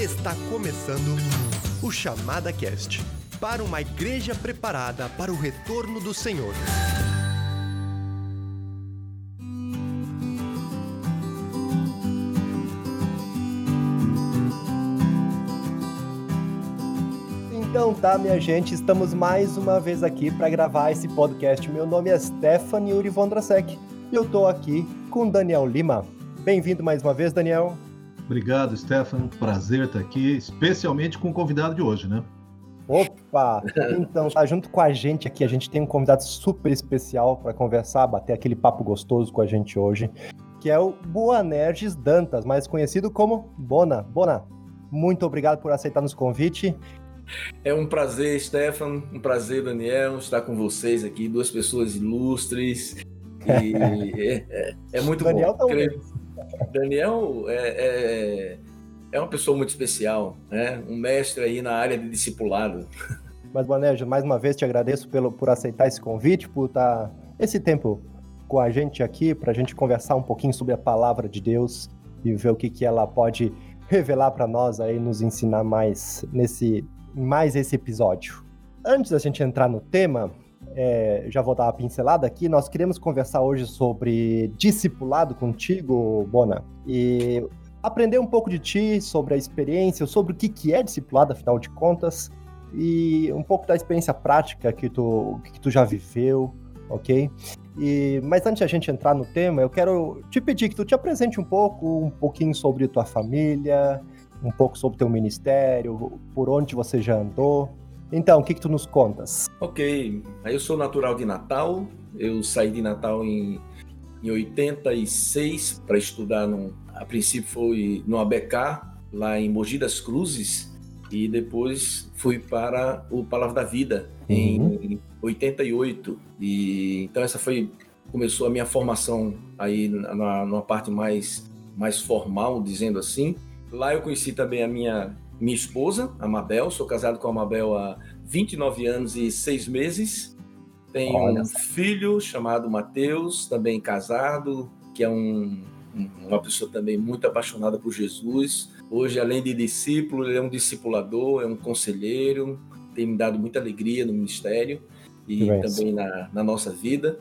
Está começando o Chamada Cast para uma igreja preparada para o retorno do Senhor. Então tá, minha gente, estamos mais uma vez aqui para gravar esse podcast. Meu nome é Stephanie Urivandrasek e eu tô aqui com Daniel Lima. Bem-vindo mais uma vez, Daniel. Obrigado, Stefan. Prazer estar aqui, especialmente com o convidado de hoje, né? Opa! Então, tá junto com a gente aqui. A gente tem um convidado super especial para conversar, bater aquele papo gostoso com a gente hoje, que é o Boanerges Dantas, mais conhecido como Bona. Bona, muito obrigado por aceitar nos convite. É um prazer, Stefan, um prazer, Daniel, estar com vocês aqui, duas pessoas ilustres. E é, é, é, muito Daniel bom. Tá Daniel é, é, é, uma pessoa muito especial, né? um mestre aí na área de discipulado. Mas, Bonejo, mais uma vez te agradeço pelo, por aceitar esse convite, por estar esse tempo com a gente aqui, para a gente conversar um pouquinho sobre a palavra de Deus e ver o que, que ela pode revelar para nós aí, nos ensinar mais nesse mais esse episódio. Antes da gente entrar no tema, é, já vou dar uma pincelada aqui. Nós queremos conversar hoje sobre discipulado contigo, Bona, e aprender um pouco de ti, sobre a experiência, sobre o que, que é discipulado, afinal de contas, e um pouco da experiência prática que tu, que tu já viveu, ok? E, mas antes de a gente entrar no tema, eu quero te pedir que tu te apresente um pouco, um pouquinho sobre tua família, um pouco sobre teu ministério, por onde você já andou. Então, o que, que tu nos contas? Ok, eu sou natural de Natal, eu saí de Natal em, em 86 para estudar, num, a princípio foi no ABK, lá em Mogi das Cruzes, e depois fui para o Palavra da Vida uhum. em 88. E então essa foi começou a minha formação aí na, numa parte mais mais formal, dizendo assim. Lá eu conheci também a minha minha esposa, a Mabel. Sou casado com a Mabel há 29 anos e 6 meses. Tenho Olha. um filho chamado Mateus, também casado, que é um, uma pessoa também muito apaixonada por Jesus. Hoje, além de discípulo, ele é um discipulador, é um conselheiro, tem me dado muita alegria no ministério e também na, na, nossa vida.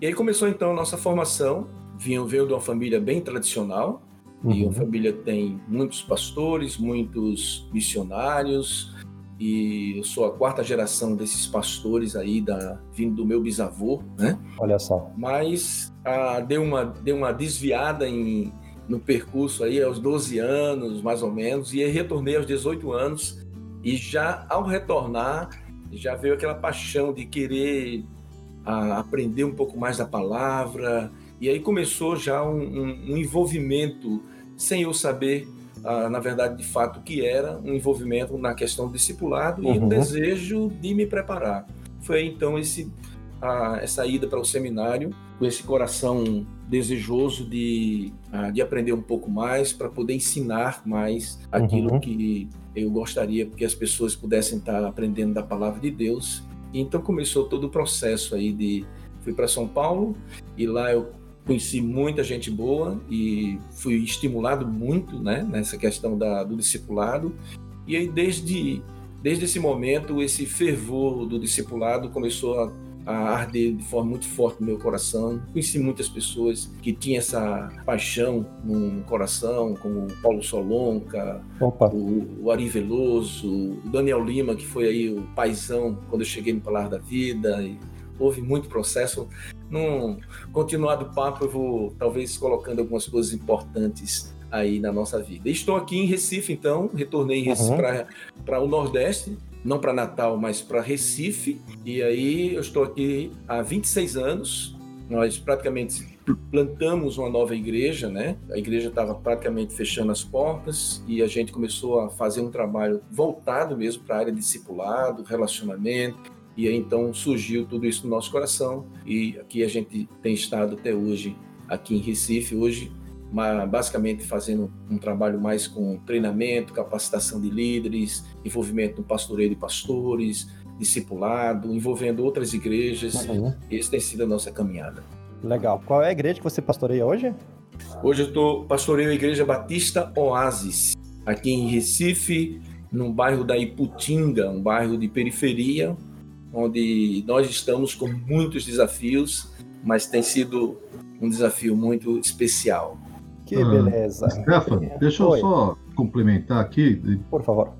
E aí começou então a nossa formação. Vinha, veio de uma família bem tradicional, Uhum. E a família tem muitos pastores, muitos missionários, e eu sou a quarta geração desses pastores aí, da, vindo do meu bisavô, né? Olha só. Mas ah, deu, uma, deu uma desviada em, no percurso aí aos 12 anos, mais ou menos, e retornei aos 18 anos, e já ao retornar, já veio aquela paixão de querer ah, aprender um pouco mais da palavra, e aí começou já um, um, um envolvimento, sem eu saber, ah, na verdade, de fato, o que era, um envolvimento na questão do discipulado uhum. e um uhum. desejo de me preparar. Foi então esse, ah, essa ida para o seminário, com esse coração desejoso de, ah, de aprender um pouco mais, para poder ensinar mais aquilo uhum. que eu gostaria que as pessoas pudessem estar aprendendo da palavra de Deus. E então começou todo o processo aí de fui para São Paulo e lá eu conheci muita gente boa e fui estimulado muito né, nessa questão da, do discipulado. E aí, desde, desde esse momento, esse fervor do discipulado começou a, a arder de forma muito forte no meu coração. Conheci muitas pessoas que tinham essa paixão no coração, como o Paulo Solonca, o, o, Ari Veloso, o Daniel Lima, que foi aí o paizão quando eu cheguei no Palar da Vida. E, houve muito processo. Num continuado papo, eu vou talvez colocando algumas coisas importantes aí na nossa vida. Estou aqui em Recife, então, retornei uhum. para o Nordeste, não para Natal, mas para Recife. E aí eu estou aqui há 26 anos. Nós praticamente plantamos uma nova igreja, né? A igreja estava praticamente fechando as portas e a gente começou a fazer um trabalho voltado mesmo para a área de discipulado, relacionamento, e aí então surgiu tudo isso no nosso coração e aqui a gente tem estado até hoje aqui em Recife, hoje basicamente fazendo um trabalho mais com treinamento, capacitação de líderes, envolvimento no pastoreio de pastores, discipulado, envolvendo outras igrejas. Uhum. Essa tem sido a nossa caminhada. Legal. Qual é a igreja que você pastoreia hoje? Hoje eu estou pastoreio a Igreja Batista Oasis, aqui em Recife, num bairro da Iputinga, um bairro de periferia, onde nós estamos com muitos desafios, mas tem sido um desafio muito especial. Que ah, beleza. Stefan, deixa eu Oi. só complementar aqui. Por favor.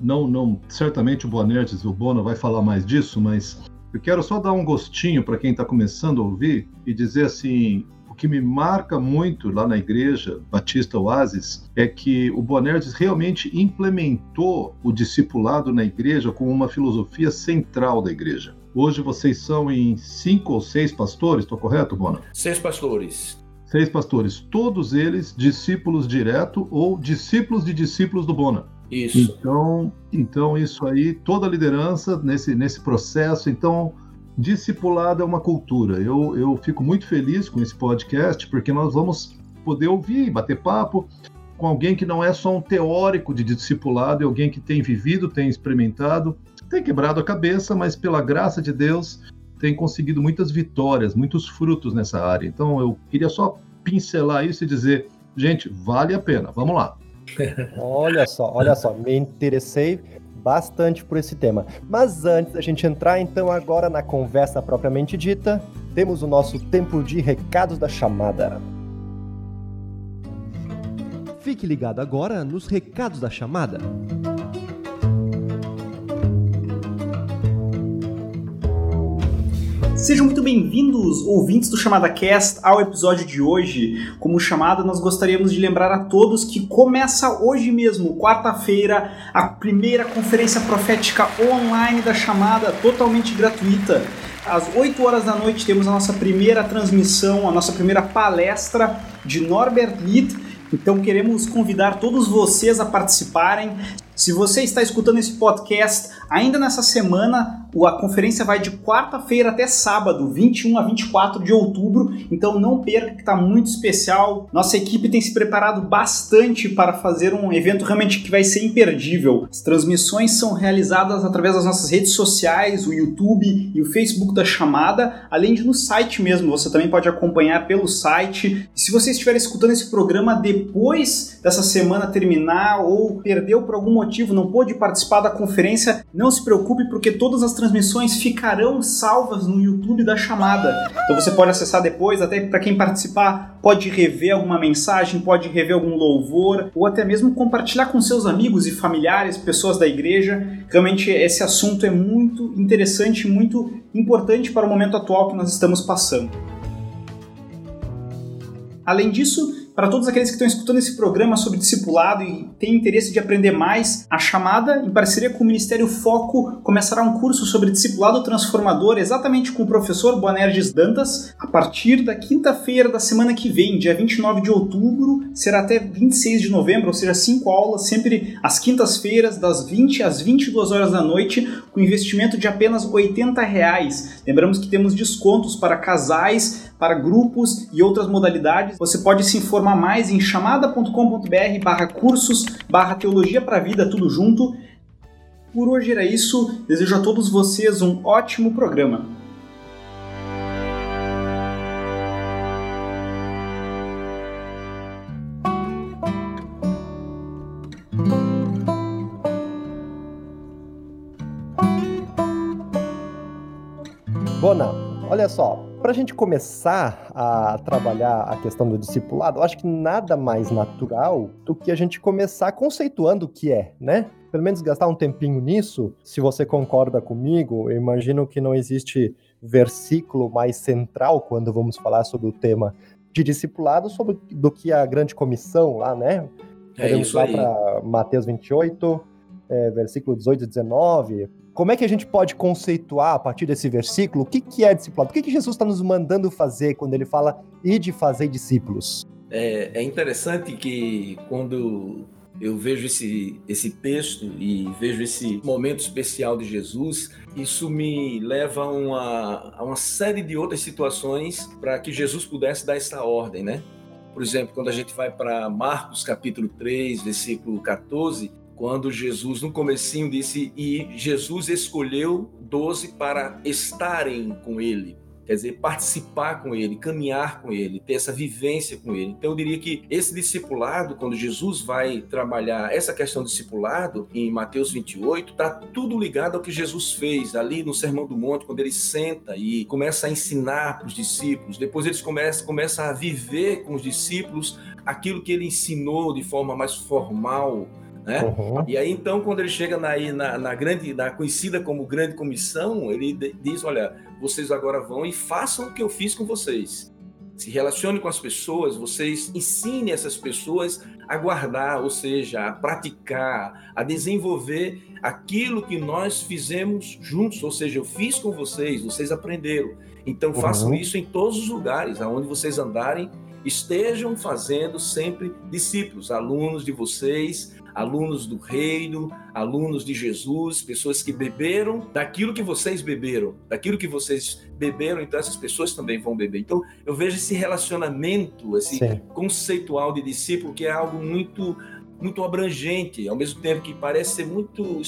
Não, não, certamente o Boanertes, o Bono vai falar mais disso, mas eu quero só dar um gostinho para quem está começando a ouvir e dizer assim, que me marca muito lá na igreja Batista Oasis é que o Boanerges realmente implementou o discipulado na igreja como uma filosofia central da igreja. Hoje vocês são em cinco ou seis pastores, estou correto, Bona? Seis pastores. Seis pastores, todos eles discípulos direto ou discípulos de discípulos do Bona. Isso. Então, então isso aí, toda a liderança nesse, nesse processo, então discipulado é uma cultura. Eu, eu fico muito feliz com esse podcast porque nós vamos poder ouvir, bater papo com alguém que não é só um teórico de discipulado, é alguém que tem vivido, tem experimentado tem quebrado a cabeça, mas pela graça de Deus tem conseguido muitas vitórias, muitos frutos nessa área. Então eu queria só pincelar isso e dizer, gente, vale a pena. Vamos lá. olha só, olha só, me interessei bastante por esse tema. Mas antes da gente entrar então agora na conversa propriamente dita, temos o nosso tempo de recados da chamada. Fique ligado agora nos recados da chamada. Sejam muito bem-vindos, ouvintes do Chamada Cast, ao episódio de hoje. Como chamada, nós gostaríamos de lembrar a todos que começa hoje mesmo, quarta-feira, a primeira conferência profética online da chamada, totalmente gratuita. Às 8 horas da noite temos a nossa primeira transmissão, a nossa primeira palestra de Norbert Litt. Então queremos convidar todos vocês a participarem. Se você está escutando esse podcast ainda nessa semana, a conferência vai de quarta-feira até sábado, 21 a 24 de outubro, então não perca que está muito especial. Nossa equipe tem se preparado bastante para fazer um evento realmente que vai ser imperdível. As transmissões são realizadas através das nossas redes sociais, o YouTube e o Facebook da chamada, além de no site mesmo. Você também pode acompanhar pelo site. E se você estiver escutando esse programa depois dessa semana terminar ou perdeu por algum motivo motivo não pôde participar da conferência, não se preocupe porque todas as transmissões ficarão salvas no YouTube da chamada. Então você pode acessar depois, até para quem participar, pode rever alguma mensagem, pode rever algum louvor ou até mesmo compartilhar com seus amigos e familiares, pessoas da igreja. Realmente esse assunto é muito interessante, muito importante para o momento atual que nós estamos passando. Além disso, para todos aqueles que estão escutando esse programa sobre discipulado e têm interesse de aprender mais, a chamada, em parceria com o Ministério Foco, começará um curso sobre discipulado transformador exatamente com o professor Boanerges Dantas, a partir da quinta-feira da semana que vem, dia 29 de outubro, será até 26 de novembro, ou seja, cinco aulas, sempre às quintas-feiras, das 20 às 22 horas da noite, com investimento de apenas 80 reais. Lembramos que temos descontos para casais, para grupos e outras modalidades. Você pode se informar mais em chamada.com.br barra cursos barra teologia para vida, tudo junto. Por hoje era isso. Desejo a todos vocês um ótimo programa. Bona, olha só, para a gente começar a trabalhar a questão do discipulado, eu acho que nada mais natural do que a gente começar conceituando o que é, né? Pelo menos gastar um tempinho nisso. Se você concorda comigo, eu imagino que não existe versículo mais central quando vamos falar sobre o tema de discipulado sobre do que a grande comissão lá, né? É Podemos isso aí. para Mateus 28, é, versículo 18 e 19, como é que a gente pode conceituar a partir desse versículo o que, que é discipulado? O que, que Jesus está nos mandando fazer quando ele fala e de fazer discípulos? É, é interessante que quando eu vejo esse, esse texto e vejo esse momento especial de Jesus, isso me leva a uma, a uma série de outras situações para que Jesus pudesse dar essa ordem, né? Por exemplo, quando a gente vai para Marcos capítulo 3, versículo 14, quando Jesus, no comecinho, disse, e Jesus escolheu doze para estarem com ele. quer dizer, participar com ele, caminhar com ele, ter essa vivência com ele. Então eu diria que esse discipulado, quando Jesus vai trabalhar essa questão do discipulado em Mateus 28, está tudo ligado ao que Jesus fez ali no Sermão do Monte, quando ele senta e começa a ensinar para os discípulos. Depois eles começam, começam a viver com os discípulos aquilo que ele ensinou de forma mais formal, né? Uhum. E aí então quando ele chega na, na, na, grande, na conhecida como grande comissão, ele diz, olha, vocês agora vão e façam o que eu fiz com vocês. Se relacione com as pessoas, vocês ensinem essas pessoas a guardar, ou seja, a praticar, a desenvolver aquilo que nós fizemos juntos, ou seja, eu fiz com vocês, vocês aprenderam. Então façam uhum. isso em todos os lugares aonde vocês andarem, estejam fazendo sempre discípulos, alunos de vocês, alunos do reino, alunos de Jesus, pessoas que beberam daquilo que vocês beberam, daquilo que vocês beberam, então essas pessoas também vão beber. Então eu vejo esse relacionamento, esse Sim. conceitual de discípulo que é algo muito muito abrangente, ao mesmo tempo que parece ser muito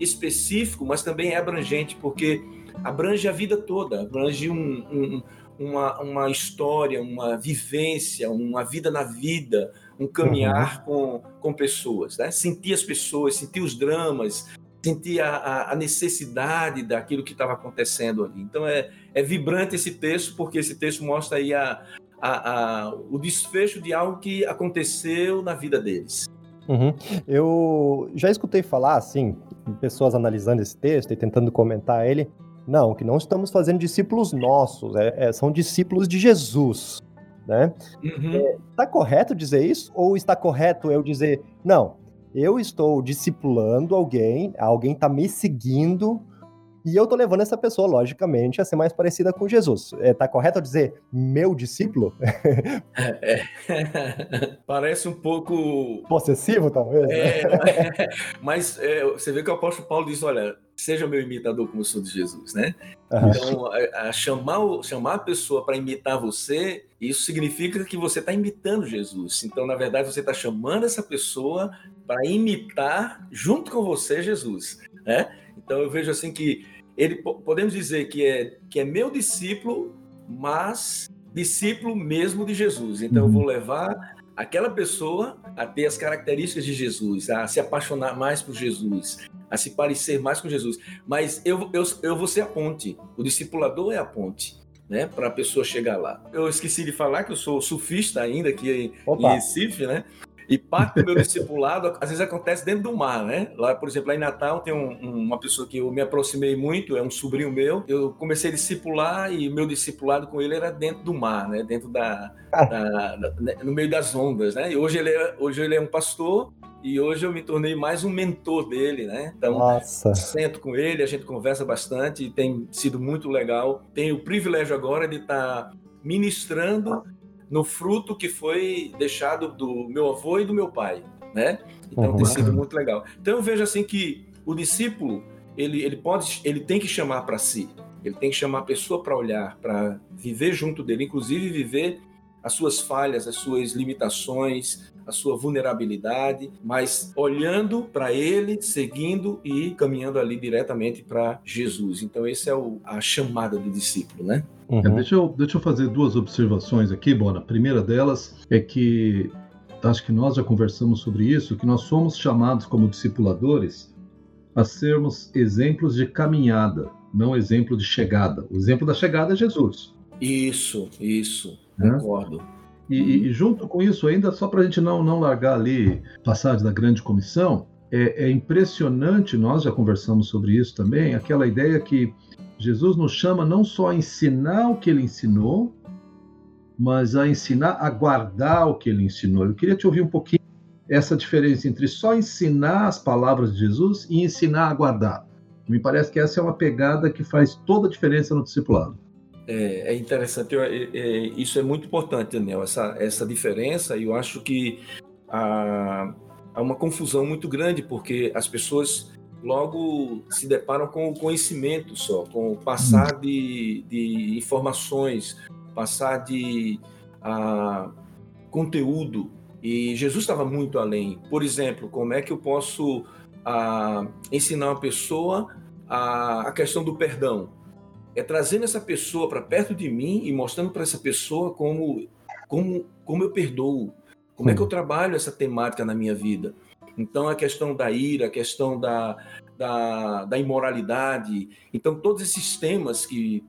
específico, mas também é abrangente, porque abrange a vida toda, abrange um, um, uma, uma história, uma vivência, uma vida na vida, um caminhar uhum. com, com pessoas, né? sentir as pessoas, sentir os dramas, sentir a, a necessidade daquilo que estava acontecendo ali. Então é, é vibrante esse texto, porque esse texto mostra aí a, a, a, o desfecho de algo que aconteceu na vida deles. Uhum. Eu já escutei falar, assim, pessoas analisando esse texto e tentando comentar ele. Não, que não estamos fazendo discípulos nossos, é, é, são discípulos de Jesus né? Uhum. É, tá correto dizer isso? Ou está correto eu dizer, não, eu estou discipulando alguém, alguém está me seguindo e eu tô levando essa pessoa, logicamente, a ser mais parecida com Jesus. É, tá correto eu dizer meu discípulo? É, é. Parece um pouco. Possessivo, talvez? É, né? mas é, você vê que o apóstolo Paulo diz: olha, seja meu imitador como eu sou de Jesus, né? Uhum. Então, a, a chamar, chamar a pessoa para imitar você, isso significa que você está imitando Jesus. Então, na verdade, você está chamando essa pessoa para imitar junto com você Jesus, né? Então, eu vejo assim que ele podemos dizer que é, que é meu discípulo, mas discípulo mesmo de Jesus. Então, eu vou uhum. levar aquela pessoa a ter as características de Jesus, a se apaixonar mais por Jesus, a se parecer mais com Jesus. Mas eu, eu, eu vou ser a ponte, o discipulador é a ponte. Né, para a pessoa chegar lá. Eu esqueci de falar que eu sou surfista ainda aqui em, em Recife, né? E parte do meu discipulado, às vezes acontece dentro do mar, né? Lá, por exemplo, lá em Natal tem um, uma pessoa que eu me aproximei muito, é um sobrinho meu. Eu comecei a discipular e meu discipulado com ele era dentro do mar, né? Dentro da, da, da né? no meio das ondas, né? E hoje ele é, hoje ele é um pastor e hoje eu me tornei mais um mentor dele, né? Então, Nossa. sento com ele, a gente conversa bastante e tem sido muito legal. Tenho o privilégio agora de estar ministrando no fruto que foi deixado do meu avô e do meu pai, né? Então uhum. tem sido muito legal. Então eu vejo assim que o discípulo ele, ele pode ele tem que chamar para si, ele tem que chamar a pessoa para olhar, para viver junto dele, inclusive viver as suas falhas, as suas limitações, a sua vulnerabilidade, mas olhando para ele, seguindo e caminhando ali diretamente para Jesus. Então, esse é o, a chamada do discípulo, né? Uhum. É, deixa, eu, deixa eu fazer duas observações aqui, Bona. A primeira delas é que acho que nós já conversamos sobre isso, que nós somos chamados como discipuladores a sermos exemplos de caminhada, não exemplo de chegada. O exemplo da chegada é Jesus. Isso, isso, né? concordo. E, e, junto com isso, ainda só para a gente não, não largar ali passagem da grande comissão, é, é impressionante, nós já conversamos sobre isso também, aquela ideia que Jesus nos chama não só a ensinar o que ele ensinou, mas a ensinar a guardar o que ele ensinou. Eu queria te ouvir um pouquinho essa diferença entre só ensinar as palavras de Jesus e ensinar a guardar. Me parece que essa é uma pegada que faz toda a diferença no discipulado. É, é interessante, é, é, isso é muito importante, Daniel, essa, essa diferença. E eu acho que há, há uma confusão muito grande, porque as pessoas logo se deparam com o conhecimento só, com o passar de, de informações, passar de a, conteúdo. E Jesus estava muito além. Por exemplo, como é que eu posso a, ensinar uma pessoa a, a questão do perdão? É trazendo essa pessoa para perto de mim e mostrando para essa pessoa como, como, como eu perdoo, como é que eu trabalho essa temática na minha vida. Então, a questão da ira, a questão da, da, da imoralidade, então, todos esses temas que,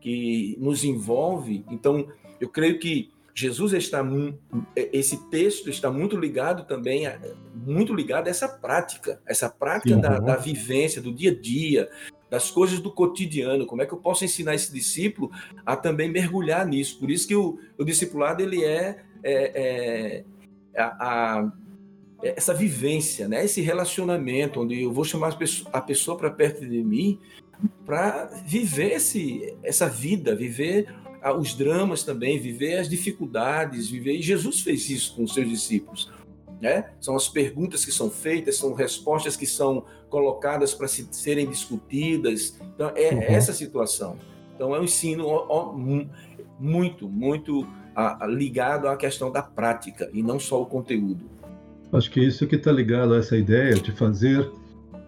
que nos envolvem. Então, eu creio que Jesus está esse texto está muito ligado também muito ligado a essa prática, essa prática da, da, vivência do dia a dia, das coisas do cotidiano. Como é que eu posso ensinar esse discípulo a também mergulhar nisso? Por isso que o, o discipulado ele é, é, é a, a, essa vivência, né? Esse relacionamento onde eu vou chamar a pessoa para perto de mim para viver esse, essa vida, viver os dramas também, viver as dificuldades, viver. E Jesus fez isso com os seus discípulos. Né? São as perguntas que são feitas, são respostas que são colocadas para se, serem discutidas. Então, é uhum. essa situação. Então, é um ensino muito, muito a, a, ligado à questão da prática e não só o conteúdo. Acho que isso que está ligado a essa ideia de fazer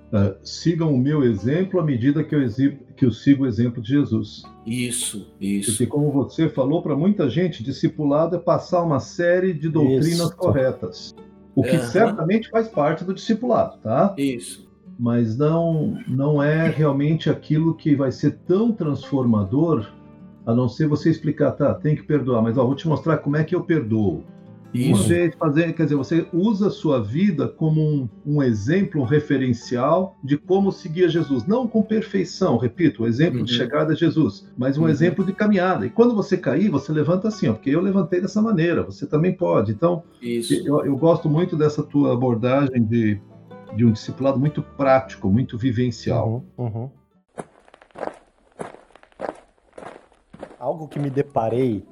Uh, sigam o meu exemplo à medida que eu, exibo, que eu sigo o exemplo de Jesus. Isso, isso. Porque, como você falou, para muita gente, discipulado é passar uma série de doutrinas isso. corretas. O que uhum. certamente faz parte do discipulado, tá? Isso. Mas não, não é realmente aquilo que vai ser tão transformador, a não ser você explicar, tá, tem que perdoar, mas ó, vou te mostrar como é que eu perdoo. Isso. Você fazer, quer dizer, você usa a sua vida como um, um, exemplo, um referencial de como seguir Jesus. Não com perfeição, repito, o exemplo uhum. de chegada a Jesus, mas um uhum. exemplo de caminhada. E quando você cair, você levanta assim, ó, porque eu levantei dessa maneira, você também pode. Então, eu, eu, gosto muito dessa tua abordagem de, de um discipulado muito prático, muito vivencial. Uhum. uhum. Algo que me deparei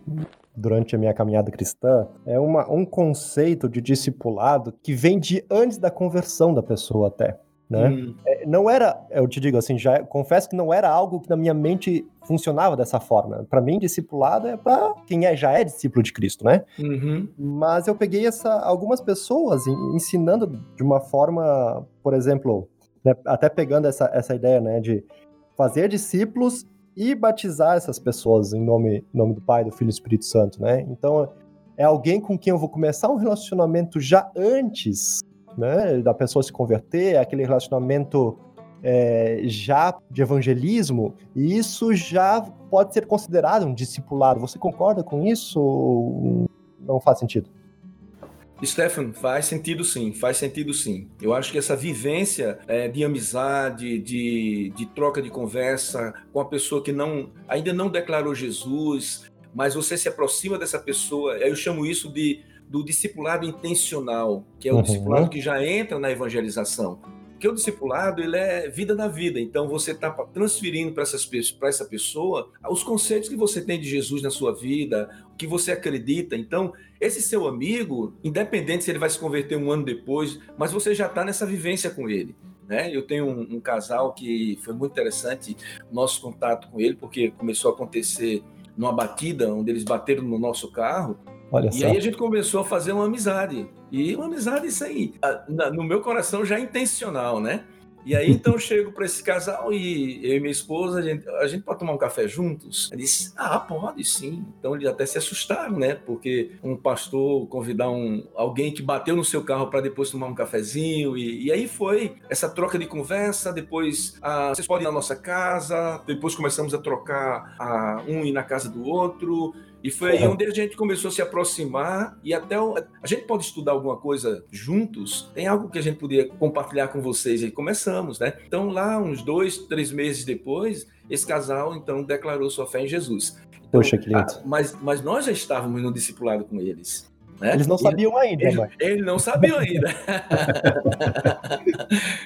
durante a minha caminhada cristã é uma, um conceito de discipulado que vem de antes da conversão da pessoa até. Né? Hum. É, não era, eu te digo assim, já confesso que não era algo que na minha mente funcionava dessa forma. Para mim, discipulado é para quem é, já é discípulo de Cristo, né? Uhum. Mas eu peguei essa, algumas pessoas ensinando de uma forma, por exemplo, né, até pegando essa, essa ideia, né, de fazer discípulos e batizar essas pessoas em nome, nome do Pai, do Filho e do Espírito Santo, né? Então, é alguém com quem eu vou começar um relacionamento já antes, né, da pessoa se converter, aquele relacionamento é, já de evangelismo, e isso já pode ser considerado um discipulado. Você concorda com isso ou não faz sentido? Stefan, faz sentido sim, faz sentido sim. Eu acho que essa vivência é, de amizade, de, de troca de conversa com a pessoa que não ainda não declarou Jesus, mas você se aproxima dessa pessoa, eu chamo isso de do discipulado intencional, que é o uhum. discipulado que já entra na evangelização. Porque o discipulado, ele é vida da vida. Então, você está transferindo para essa pessoa os conceitos que você tem de Jesus na sua vida, o que você acredita. Então, esse seu amigo, independente se ele vai se converter um ano depois, mas você já está nessa vivência com ele. Né? Eu tenho um, um, casal que foi muito interessante nosso contato com ele, porque começou a acontecer numa batida, onde eles bateram no nosso carro, Olha e só. aí a gente começou a fazer uma amizade. E uma amizade isso aí, no meu coração já é intencional, né? E aí então eu chego para esse casal e eu e minha esposa, a gente, a gente pode tomar um café juntos? Ele disse, ah, pode sim. Então eles até se assustaram, né? Porque um pastor convidar um, alguém que bateu no seu carro para depois tomar um cafezinho. E, e, aí foi essa troca de conversa. Depois ah, vocês podem ir na nossa casa. Depois começamos a trocar ah, um ir na casa do outro. E foi aí onde a gente começou a se aproximar e até o... a gente pode estudar alguma coisa juntos. Tem algo que a gente podia compartilhar com vocês e começamos, né? Então lá uns dois, três meses depois, esse casal então declarou sua fé em Jesus. Então, Poxa, que lindo. Mas, mas nós já estávamos no discipulado com eles. Né? Eles não sabiam ainda, eles, eles não sabiam ainda.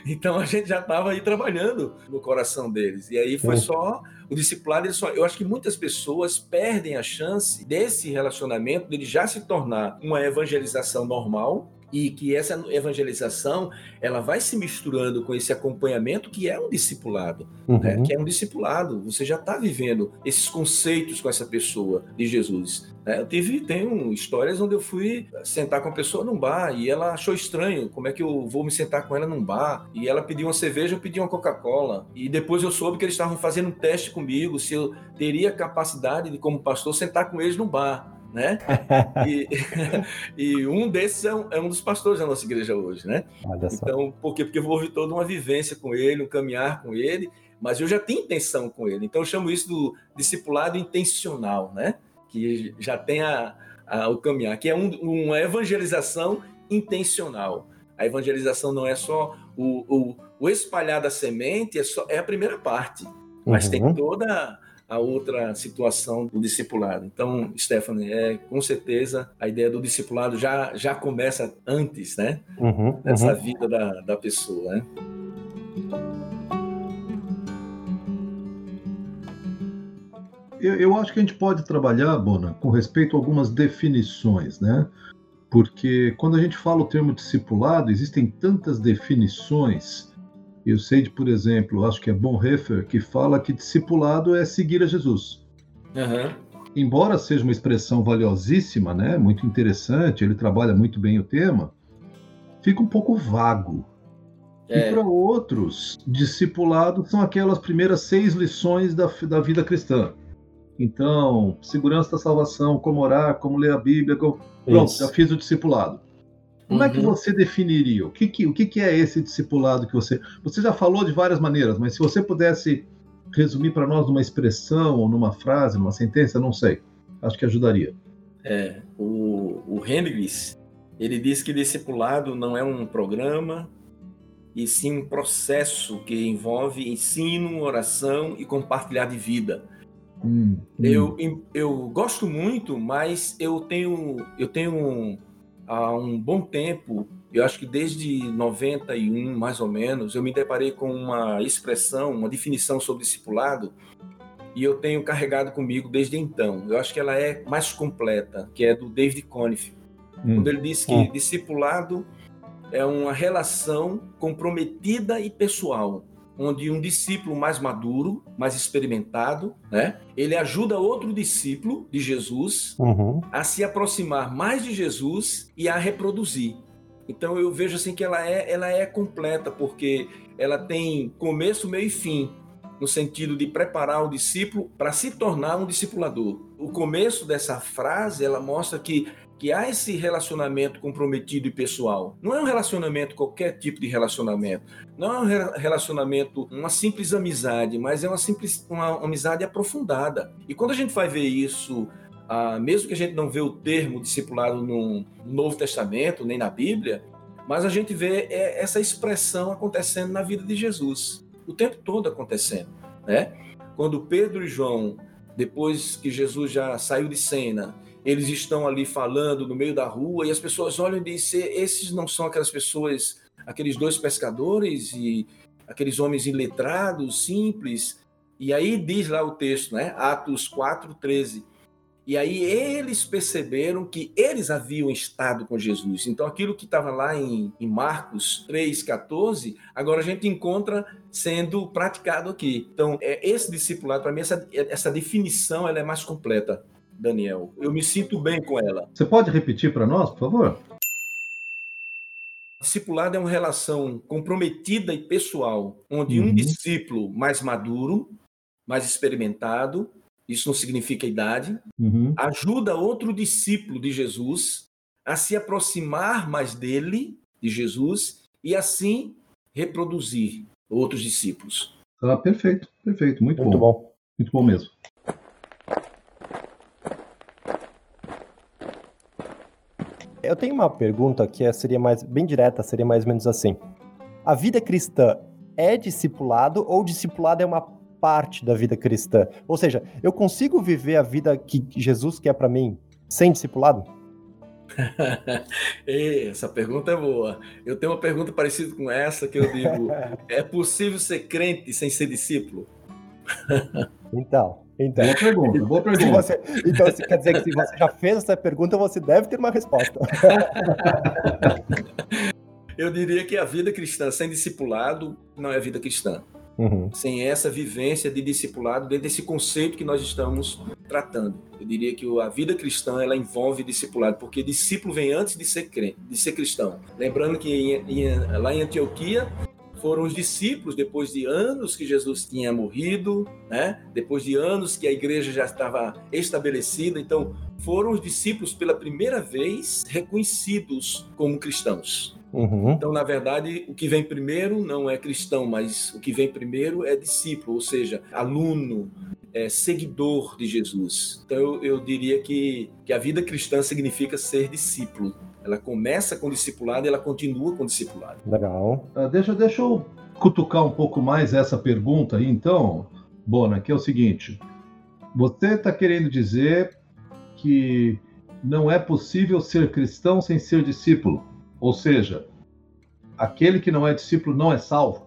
então a gente já estava aí trabalhando no coração deles. E aí foi só o discipulado. Só, eu acho que muitas pessoas perdem a chance desse relacionamento, dele já se tornar uma evangelização normal, e que essa evangelização ela vai se misturando com esse acompanhamento que é um discipulado, Uhum. né? que é um discipulado. Você já está vivendo esses conceitos com essa pessoa de Jesus. né? Eu tive tenho histórias onde eu fui sentar com a pessoa num bar e ela achou estranho como é que eu vou me sentar com ela num bar e ela pediu uma cerveja, eu pedi uma Coca-Cola e depois eu soube que eles estavam fazendo um teste comigo se eu teria capacidade de como pastor sentar com eles no bar. Né? E, e um desses é um, é um dos pastores da nossa igreja hoje, né? Então, por quê? Porque eu houve toda uma vivência com ele, um caminhar com ele, mas eu já tinha intenção com ele. Então, eu chamo isso do discipulado intencional, né? Que já tem a, a- o caminhar, que é um- uma evangelização intencional. A evangelização não é só o, o, o espalhar da semente, é, só, é a primeira parte, mas Uhum. tem toda a outra situação do discipulado. Então, Stephanie, é com certeza a ideia do discipulado já, já começa antes, né? Uhum, nessa uhum. vida da, da pessoa, né? Eu, eu acho que a gente pode trabalhar, Bona, com respeito a algumas definições, né? Porque quando a gente fala o termo discipulado, existem tantas definições. Eu sei de, por exemplo, acho que é Bonhoeffer, que fala que discipulado é seguir a Jesus. Aham. Embora seja uma expressão valiosíssima, né? Muito interessante, ele trabalha muito bem o tema, fica um pouco vago. E É, para outros, discipulado são aquelas primeiras seis lições da, da vida cristã. Então, segurança da salvação, como orar, como ler a Bíblia. Como... Pronto, Isso. já fiz o discipulado. Como é que Uhum. você definiria? O que, que, o que, que é esse discipulado que você. Você já falou de várias maneiras, mas se você pudesse resumir para nós numa expressão, ou numa frase, numa sentença, não sei. Acho que ajudaria. é, o, o Hendricks, ele diz que discipulado não é um programa, e sim um processo que envolve ensino, oração e compartilhar de vida. Hum, hum. Eu, eu gosto muito, mas eu tenho, eu tenho há um bom tempo, eu acho que desde 91, mais ou menos, eu me deparei com uma expressão, uma definição sobre discipulado, e eu tenho carregado comigo desde então. Eu acho que ela é mais completa, que é do David Conniff, Hum. quando ele diz que Hum. discipulado é uma relação comprometida e pessoal, onde um discípulo mais maduro, mais experimentado, né, ele ajuda outro discípulo de Jesus Uhum. a se aproximar mais de Jesus e a reproduzir. Então eu vejo assim que ela é, ela é completa porque ela tem começo, meio e fim, no sentido de preparar o discípulo para se tornar um discipulador. O começo dessa frase ela mostra que que há esse relacionamento comprometido e pessoal. Não é um relacionamento qualquer tipo de relacionamento. Não é um re- relacionamento, uma simples amizade, mas é uma simples uma amizade aprofundada. E quando a gente vai ver isso ah, mesmo que a gente não vê o termo discipulado no Novo Testamento, nem na Bíblia, mas a gente vê é, essa expressão acontecendo na vida de Jesus, o tempo todo acontecendo, né? Quando Pedro e João, depois que Jesus já saiu de cena, eles estão ali falando no meio da rua e as pessoas olham e dizem: esses não são aquelas pessoas, aqueles dois pescadores e aqueles homens iletrados, simples. E aí diz lá o texto, né? Atos 4, 13. E aí eles perceberam que eles haviam estado com Jesus. Então aquilo que estava lá em, em Marcos 3,14, agora a gente encontra sendo praticado aqui. Então, é, esse discipulado, para mim, essa, essa definição ela é mais completa, Daniel. Eu me sinto bem com ela. Você pode repetir para nós, por favor? Discipulado é uma relação comprometida e pessoal, onde Uhum. um discípulo mais maduro, mais experimentado, isso não significa idade, Uhum. ajuda outro discípulo de Jesus a se aproximar mais dele, de Jesus, e assim reproduzir outros discípulos. Ah, perfeito, perfeito, muito, Muito bom. bom. Muito bom mesmo. Eu tenho uma pergunta que é- seria mais bem direta, seria mais ou menos assim. A vida cristã é discipulado ou discipulado é uma parte da vida cristã? Ou seja, eu consigo viver a vida que Jesus quer pra mim sem discipulado? Essa pergunta é boa. Eu tenho uma pergunta parecida com essa que eu digo: é possível ser crente sem ser discípulo? Então, Então, boa pergunta, boa pergunta. Você, então, quer dizer que se você já fez essa pergunta, você deve ter uma resposta. Eu diria que a vida cristã sem discipulado não é vida cristã. Uhum. Sem essa vivência de discipulado dentro desse conceito que nós estamos tratando. Eu diria que a vida cristã ela envolve discipulado, porque discípulo vem antes de ser crente, de ser cristão. Lembrando que em, em, lá em Antioquia foram os discípulos, depois de anos que Jesus tinha morrido, né? depois de anos que a igreja já estava estabelecida, então foram os discípulos pela primeira vez reconhecidos como cristãos. Uhum. Então, na verdade, o que vem primeiro não é cristão, mas o que vem primeiro é discípulo, ou seja, aluno, é, seguidor de Jesus. Então, eu, eu diria que, que a vida cristã significa ser discípulo. Ela começa com discipulado e ela continua com discipulado. Legal. Uh, deixa, deixa eu cutucar um pouco mais essa pergunta aí, então, Bona, que é o seguinte: você está querendo dizer que não é possível ser cristão sem ser discípulo? Ou seja, aquele que não é discípulo não é salvo?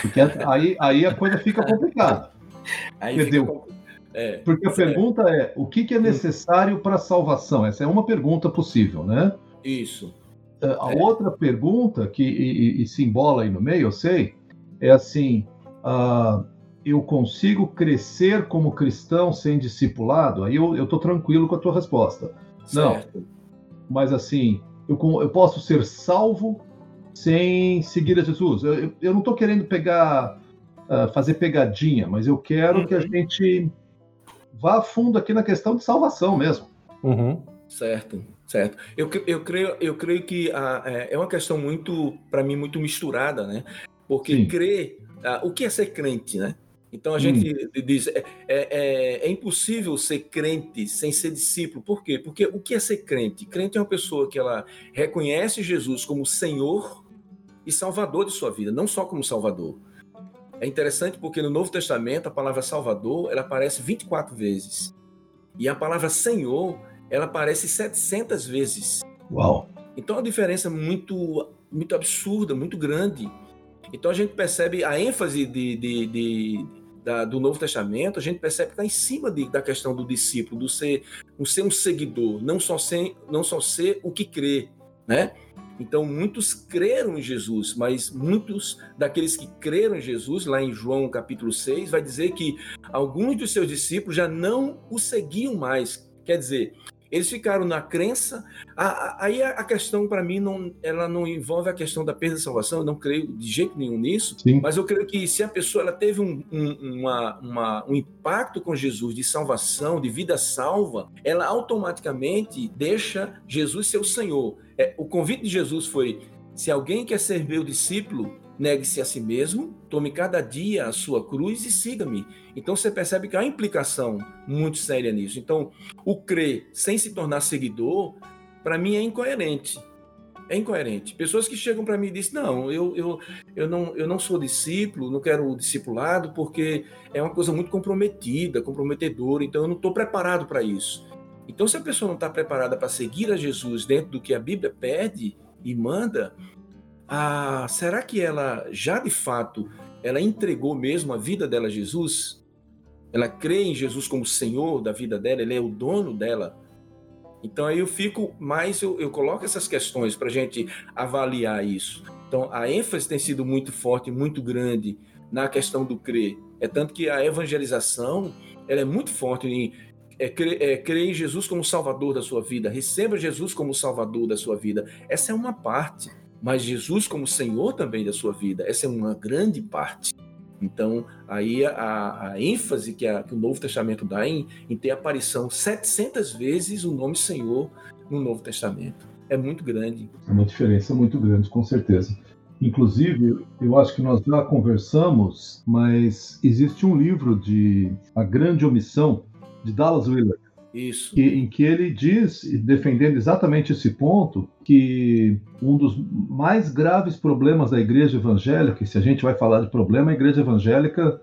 Porque aí, aí a coisa fica complicada. Aí Entendeu? É, porque a certo. pergunta é: o que, que é hum. necessário para a salvação? Essa é uma pergunta possível, né? Isso. É, a é. outra pergunta, que e, e, se embola aí no meio, eu sei, é assim: uh, eu consigo crescer como cristão sem discipulado? Aí eu estou tranquilo com a tua resposta. Certo. Não. Mas assim, eu, eu posso ser salvo sem seguir a Jesus. Eu, eu não estou querendo pegar, uh, fazer pegadinha, mas eu quero uhum. que a gente vá a fundo aqui na questão de salvação mesmo. Uhum. Certo, certo. Eu, eu, creio, eu creio que a, é, é uma questão muito, para mim, muito misturada, né? Porque Sim. crer, a, o que é ser crente, né? Então a hum. gente diz é, é, é, é, impossível ser crente sem ser discípulo. Por quê? Porque o que é ser crente? Crente é uma pessoa que ela reconhece Jesus como Senhor e Salvador de sua vida, não só como Salvador. É interessante porque no Novo Testamento a palavra Salvador ela aparece 24 vezes. E a palavra Senhor ela aparece 700 vezes. Uau! Então a diferença é muito, muito absurda, muito grande. Então a gente percebe a ênfase de, de, de da, do Novo Testamento, a gente percebe que está em cima de, da questão do discípulo, do ser, do ser um seguidor, não só ser, não só ser o que crê, né? Então, muitos creram em Jesus, mas muitos daqueles que creram em Jesus, lá em João capítulo 6, vai dizer que alguns dos seus discípulos já não o seguiam mais. Quer dizer, eles ficaram na crença. Aí a questão, para mim, não, ela não envolve a questão da perda da salvação, eu não creio de jeito nenhum nisso, Sim. mas eu creio que se a pessoa ela teve um, um, uma, uma, um impacto com Jesus de salvação, de vida salva, ela automaticamente deixa Jesus ser o Senhor. É, o convite de Jesus foi: se alguém quer ser meu discípulo, negue-se a si mesmo, tome cada dia a sua cruz e siga-me. Então você percebe que há implicação muito séria nisso. Então, o crer sem se tornar seguidor, para mim é incoerente. É incoerente. Pessoas que chegam para mim e dizem: Não, eu, eu, eu não, eu não sou discípulo, não quero discipulado, porque é uma coisa muito comprometida, comprometedora, então eu não estou preparado para isso. Então, se a pessoa não está preparada para seguir a Jesus dentro do que a Bíblia pede e manda, ah, será que ela já de fato ela entregou mesmo a vida dela a Jesus? Ela crê em Jesus como Senhor da vida dela, ele é o dono dela. Então aí eu fico mais, eu, eu coloco essas questões para a gente avaliar isso. Então a ênfase tem sido muito forte, muito grande na questão do crer. É tanto que a evangelização ela é muito forte em é, crer, é, crer em Jesus como Salvador da sua vida, receba Jesus como Salvador da sua vida. Essa é uma parte mas Jesus como Senhor também da sua vida. Essa é uma grande parte. Então, aí a, a ênfase que, a, que, o Novo Testamento dá em, em ter aparição 700 vezes o nome Senhor no Novo Testamento. É muito grande. É uma diferença muito grande, com certeza. Inclusive, eu acho que nós já conversamos, mas existe um livro de A Grande Omissão, de Dallas Willard, isso. Que, em que ele diz, defendendo exatamente esse ponto, que um dos mais graves problemas da igreja evangélica, e se a gente vai falar de problema, a igreja evangélica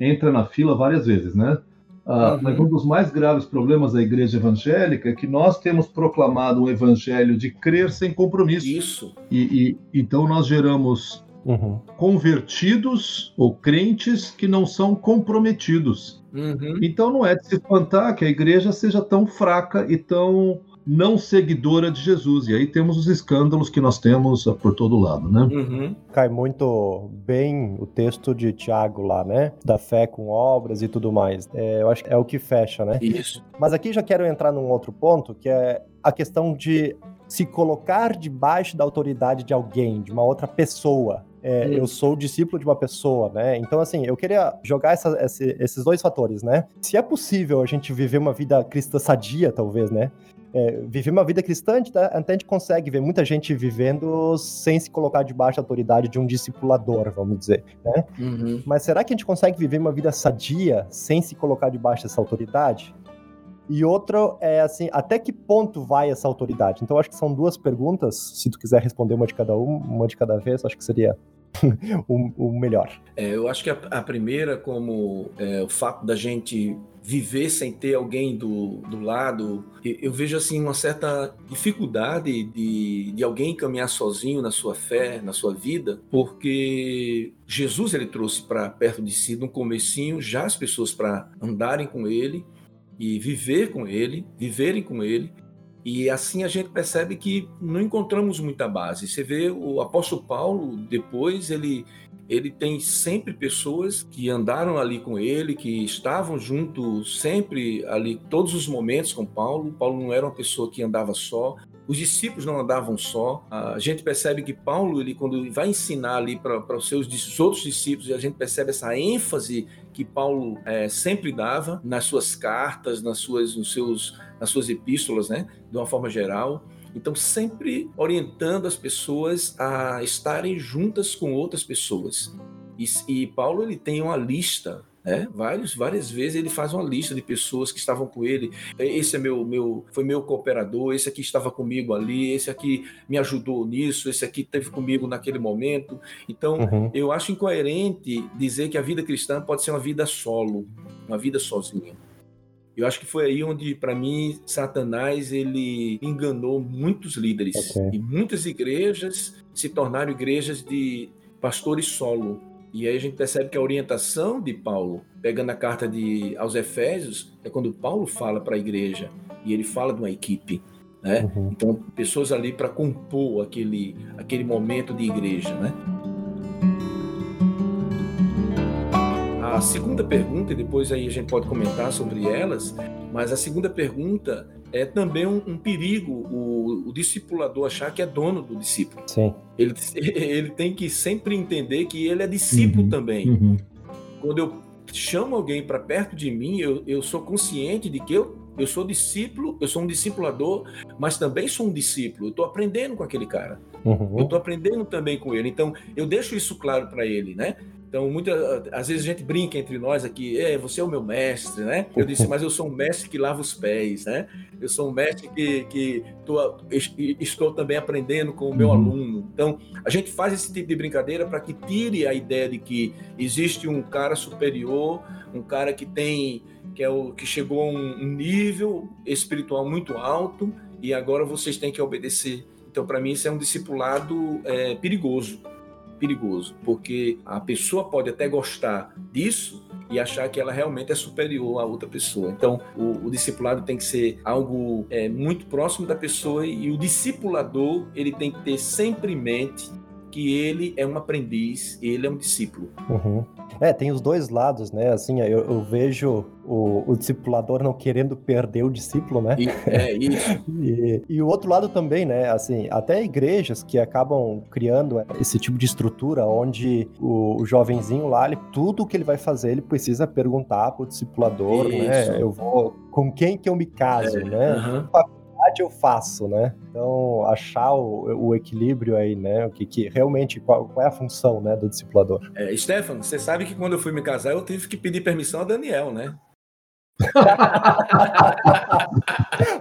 entra na fila várias vezes, né? Ah, uhum. Mas um dos mais graves problemas da igreja evangélica é que nós temos proclamado um evangelho de crer sem compromisso. Isso. E, e então nós geramos uhum. convertidos ou crentes que não são comprometidos. Uhum. Então não é de se espantar que a igreja seja tão fraca e tão não seguidora de Jesus. E aí temos os escândalos que nós temos por todo lado, né? Uhum. Cai muito bem o texto de Tiago lá, né? Da fé com obras e tudo mais. É, eu acho que é o que fecha, né? Isso. Mas aqui já quero entrar num outro ponto, que é a questão de se colocar debaixo da autoridade de alguém, de uma outra pessoa. É. Eu sou discípulo de uma pessoa, né? Então, assim, eu queria jogar essa, esse, esses dois fatores, né? Se é possível a gente viver uma vida cristã sadia, talvez, né? é, viver uma vida cristã, até a gente consegue ver muita gente vivendo sem se colocar debaixo da autoridade de um discipulador, vamos dizer, né? Uhum. Mas será que a gente consegue viver uma vida sadia sem se colocar debaixo dessa autoridade? E outro é assim, até que ponto vai essa autoridade? Então acho que são duas perguntas, se tu quiser responder uma de cada um, uma de cada vez, acho que seria o, o, melhor. É, eu acho que a, a primeira, como é, o fato da gente viver sem ter alguém do, do lado, eu vejo assim uma certa dificuldade de, de alguém caminhar sozinho na sua fé, na sua vida, porque Jesus ele trouxe para perto de si, no comecinho, já as pessoas para andarem com ele e viver com ele, viverem com ele, e assim a gente percebe que não encontramos muita base. Você vê o apóstolo Paulo, depois ele ele tem sempre pessoas que andaram ali com ele, que estavam junto sempre ali, todos os momentos com Paulo. Paulo não era uma pessoa que andava só. Os discípulos não andavam só. A gente percebe que Paulo, ele quando vai ensinar ali para os seus outros discípulos, a gente percebe essa ênfase que Paulo é, sempre dava nas suas cartas, nas suas, nos seus, nas suas epístolas, né, de uma forma geral. Então, sempre orientando as pessoas a estarem juntas com outras pessoas. E, e Paulo ele tem uma lista né? Vários, várias vezes ele faz uma lista de pessoas que estavam com ele. Esse é meu, meu, foi meu cooperador. Esse aqui estava comigo ali. Esse aqui me ajudou nisso. Esse aqui esteve comigo naquele momento. Então, uhum. eu acho incoerente dizer que a vida cristã pode ser uma vida solo, uma vida sozinha. Eu acho que foi aí onde, para mim, Satanás ele enganou muitos líderes okay. e muitas igrejas se tornaram igrejas de pastores solo. E aí a gente percebe que a orientação de Paulo, pegando a carta de aos Efésios, é quando Paulo fala para a igreja e ele fala de uma equipe, né? Uhum. Então pessoas ali para compor aquele aquele momento de igreja, né? A segunda pergunta, e depois aí a gente pode comentar sobre elas, mas a segunda pergunta é também um, um perigo o, o, discipulador achar que é dono do discípulo. Sim. Ele, ele tem que sempre entender que ele é discípulo uhum, também. Uhum. Quando eu chamo alguém para perto de mim, eu, eu sou consciente de que eu, eu sou discípulo, eu sou um discipulador, mas também sou um discípulo. Eu estou aprendendo com aquele cara. Uhum. Eu estou aprendendo também com ele. Então, eu deixo isso claro para ele, né? Então, muitas às vezes a gente brinca entre nós aqui, é, você é o meu mestre, né? Eu disse, mas eu sou um mestre que lava os pés, né? Eu sou um mestre que, que tô, estou também aprendendo com o meu uhum. aluno. Então, a gente faz esse tipo de brincadeira para que tire a ideia de que existe um cara superior, um cara que tem, que é o que chegou a um nível espiritual muito alto e agora vocês têm que obedecer. Então, para mim, isso é um discipulado é, perigoso perigoso, porque a pessoa pode até gostar disso e achar que ela realmente é superior a outra pessoa. Então, o, o discipulado tem que ser algo é, muito próximo da pessoa e o discipulador ele tem que ter sempre em mente que ele é um aprendiz, ele é um discípulo. Uhum. É, tem os dois lados, né? Assim, eu, eu vejo o, o, discipulador não querendo perder o discípulo, né? E, é isso. e, e, o outro lado também, né? Assim, até igrejas que acabam criando esse tipo de estrutura onde o, o jovenzinho lá, ele, tudo que ele vai fazer, ele precisa perguntar pro discipulador, né? isso. né? Eu vou com quem que eu me caso, é. né? Uhum eu faço, né? Então, achar o, o equilíbrio aí, né? O que, que realmente, qual, qual, é a função, né, do discipulador. É, Stefano, você sabe que quando eu fui me casar, eu tive que pedir permissão a Daniel, né?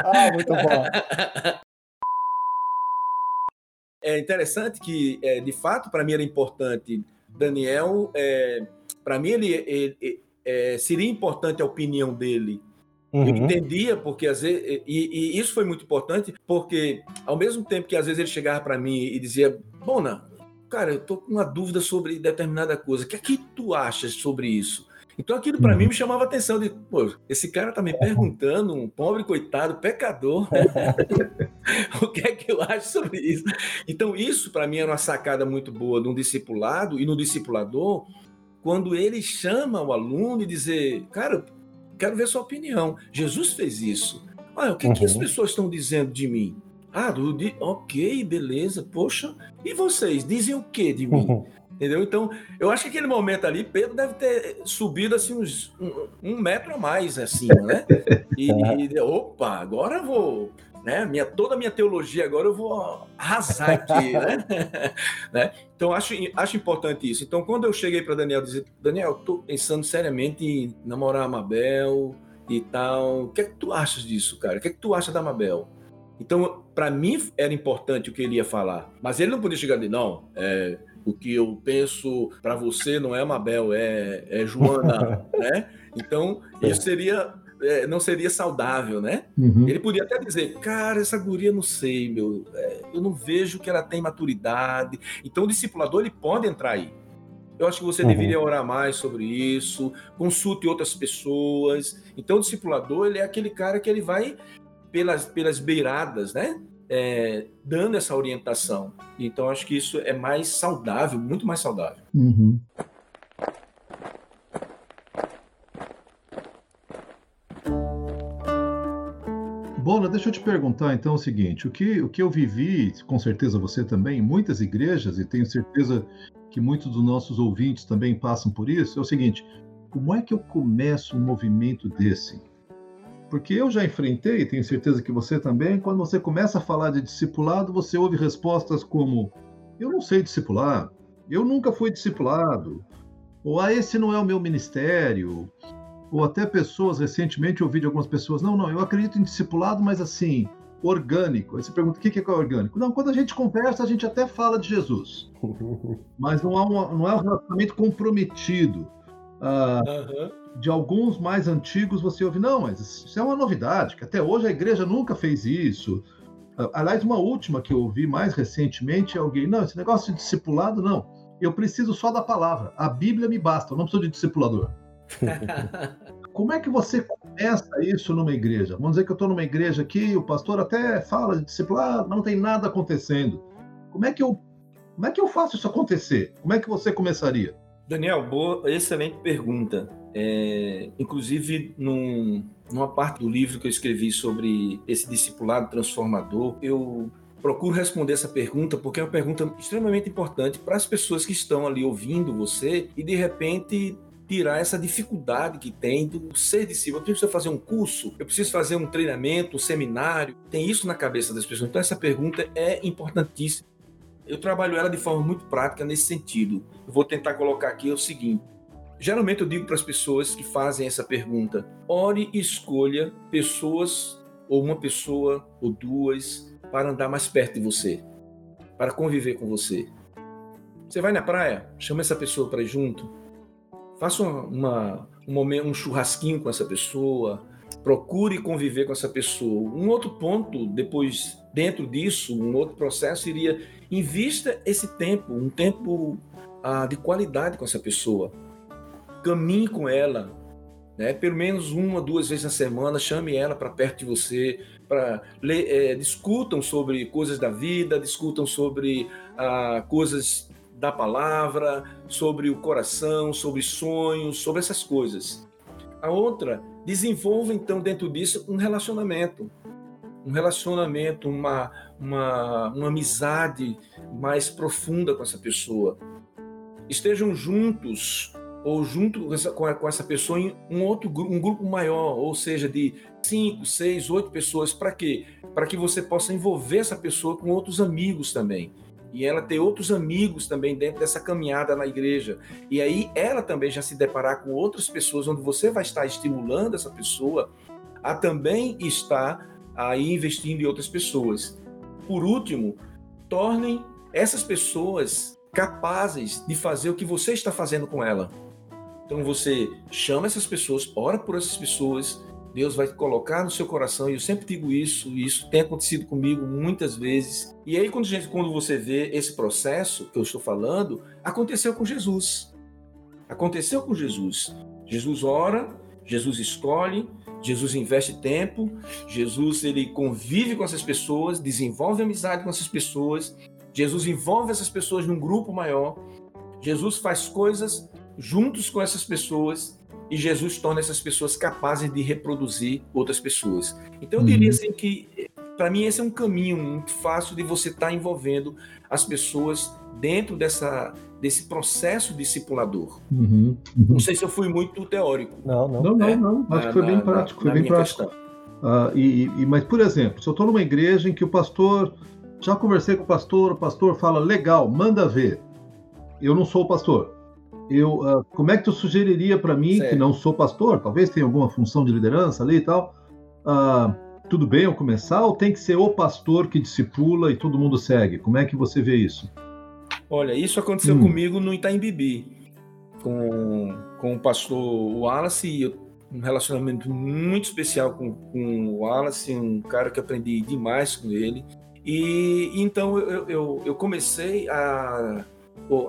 ah, muito bom. É interessante que, é, de fato, para mim era importante. Daniel, é, para mim, ele, ele é, seria importante a opinião dele Uhum. Eu entendia, porque às vezes. E, e, isso foi muito importante, porque ao mesmo tempo que às vezes ele chegava para mim e dizia: Bona, cara, eu tô com uma dúvida sobre determinada coisa. O que é que tu achas sobre isso? Então aquilo para uhum. mim me chamava a atenção de, pô, esse cara tá me perguntando, um pobre coitado, pecador, o que é que eu acho sobre isso? Então isso para mim era uma sacada muito boa de um discipulado e no discipulador, quando ele chama o aluno e dizer, cara, quero ver sua opinião. Jesus fez isso. Olha, o que, uhum. que as uhum. pessoas estão dizendo de mim? Ah, Rudy, ok, beleza, poxa. E vocês dizem o que de mim? Uhum. Entendeu? Então, eu acho que aquele momento ali, Pedro deve ter subido assim uns um, um metro a mais acima, né? E, e, opa, agora vou, né? Minha, toda a minha teologia agora eu vou arrasar aqui, né? né? Então, acho, acho importante isso. Então, quando eu cheguei para Daniel dizer, Daniel, tô pensando seriamente em namorar a Mabel e tal. O que é que tu achas disso, cara? O que é que tu acha da Mabel? Então, para mim era importante o que ele ia falar, mas ele não podia chegar de não. É, o que eu penso para você não é Mabel, é, é Joana, né? Então isso seria é, não seria saudável, né? Uhum. Ele podia até dizer, cara, essa guria não sei, meu, é, eu não vejo que ela tem maturidade. Então o discipulador ele pode entrar aí. Eu acho que você uhum. deveria orar mais sobre isso, consulte outras pessoas. Então o discipulador ele é aquele cara que ele vai pelas, pelas beiradas, né? É, dando essa orientação. Então, acho que isso é mais saudável, muito mais saudável. Uhum. Bona, deixa eu te perguntar então o seguinte: o que, o que eu vivi, com certeza você também, em muitas igrejas, e tenho certeza que muitos dos nossos ouvintes também passam por isso, é o seguinte: como é que eu começo um movimento desse? Porque eu já enfrentei, tenho certeza que você também, quando você começa a falar de discipulado, você ouve respostas como: eu não sei discipular, eu nunca fui discipulado, ou ah, esse não é o meu ministério, ou até pessoas, recentemente ouvi de algumas pessoas: não, não, eu acredito em discipulado, mas assim, orgânico. Aí você pergunta: o que é orgânico? Não, quando a gente conversa, a gente até fala de Jesus, mas não, há um, não é um relacionamento comprometido. Ah, uhum de alguns mais antigos você ouve, não, mas isso é uma novidade, que até hoje a igreja nunca fez isso. Aliás, uma última que eu ouvi mais recentemente é alguém, não, esse negócio de discipulado, não. Eu preciso só da palavra. A Bíblia me basta, eu não preciso de discipulador. Como é que você começa isso numa igreja? Vamos dizer que eu estou numa igreja aqui, o pastor até fala de discipulado, não tem nada acontecendo. Como é que eu, como é que eu faço isso acontecer? Como é que você começaria? Daniel, boa, excelente pergunta. É, inclusive, num, numa parte do livro que eu escrevi sobre esse discipulado transformador, eu procuro responder essa pergunta porque é uma pergunta extremamente importante para as pessoas que estão ali ouvindo você e de repente tirar essa dificuldade que tem de ser discípulo. Eu preciso fazer um curso, eu preciso fazer um treinamento, um seminário. Tem isso na cabeça das pessoas. Então, essa pergunta é importantíssima. Eu trabalho ela de forma muito prática nesse sentido. Eu vou tentar colocar aqui o seguinte. Geralmente eu digo para as pessoas que fazem essa pergunta: ore e escolha pessoas, ou uma pessoa, ou duas, para andar mais perto de você, para conviver com você. Você vai na praia, chama essa pessoa para ir junto, faça uma, uma, um, churrasquinho com essa pessoa, procure conviver com essa pessoa. Um outro ponto, depois, dentro disso, um outro processo seria invista esse tempo, um tempo ah, de qualidade com essa pessoa. Caminhe com ela, né? pelo menos uma, duas vezes na semana, chame ela para perto de você, para é, discutam sobre coisas da vida, discutam sobre ah, coisas da palavra, sobre o coração, sobre sonhos, sobre essas coisas. A outra, desenvolva então dentro disso um relacionamento um relacionamento, uma, uma, uma amizade mais profunda com essa pessoa. Estejam juntos ou junto com essa pessoa em um outro um grupo maior, ou seja, de cinco, seis, oito pessoas. Para quê? Para que você possa envolver essa pessoa com outros amigos também. E ela ter outros amigos também dentro dessa caminhada na igreja. E aí ela também já se deparar com outras pessoas, onde você vai estar estimulando essa pessoa a também estar aí investindo em outras pessoas. Por último, tornem essas pessoas capazes de fazer o que você está fazendo com ela. Então você chama essas pessoas, ora por essas pessoas Deus vai colocar no seu coração, e eu sempre digo isso, e isso tem acontecido comigo muitas vezes. E aí, quando, gente, quando você vê esse processo que eu estou falando, aconteceu com Jesus. Aconteceu com Jesus. Jesus ora, Jesus escolhe, Jesus investe tempo, Jesus ele convive com essas pessoas, desenvolve amizade com essas pessoas, Jesus envolve essas pessoas num grupo maior, Jesus faz coisas juntos com essas pessoas e Jesus torna essas pessoas capazes de reproduzir outras pessoas. Então eu uhum. diria assim que para mim esse é um caminho muito fácil de você estar tá envolvendo as pessoas dentro dessa desse processo discipulador. Uhum, uhum. Não sei se eu fui muito teórico. Não, não, não, não, não. Acho que foi bem prático, foi bem prático. Uh, e, e, mas, por exemplo, se eu estou numa igreja em que o pastor, já conversei com o pastor, o pastor fala, legal, manda ver. Eu não sou o pastor eu, uh, como é que tu sugeriria para mim, certo. que não sou pastor, talvez tenha alguma função de liderança ali e tal, uh, tudo bem eu começar ou tem que ser o pastor que discipula e todo mundo segue? Como é que você vê isso? Olha, isso aconteceu hum. comigo no Itaim Bibi, com, com o pastor Wallace, um relacionamento muito especial com, com o Wallace, um cara que aprendi demais com ele. E então eu, eu, eu comecei a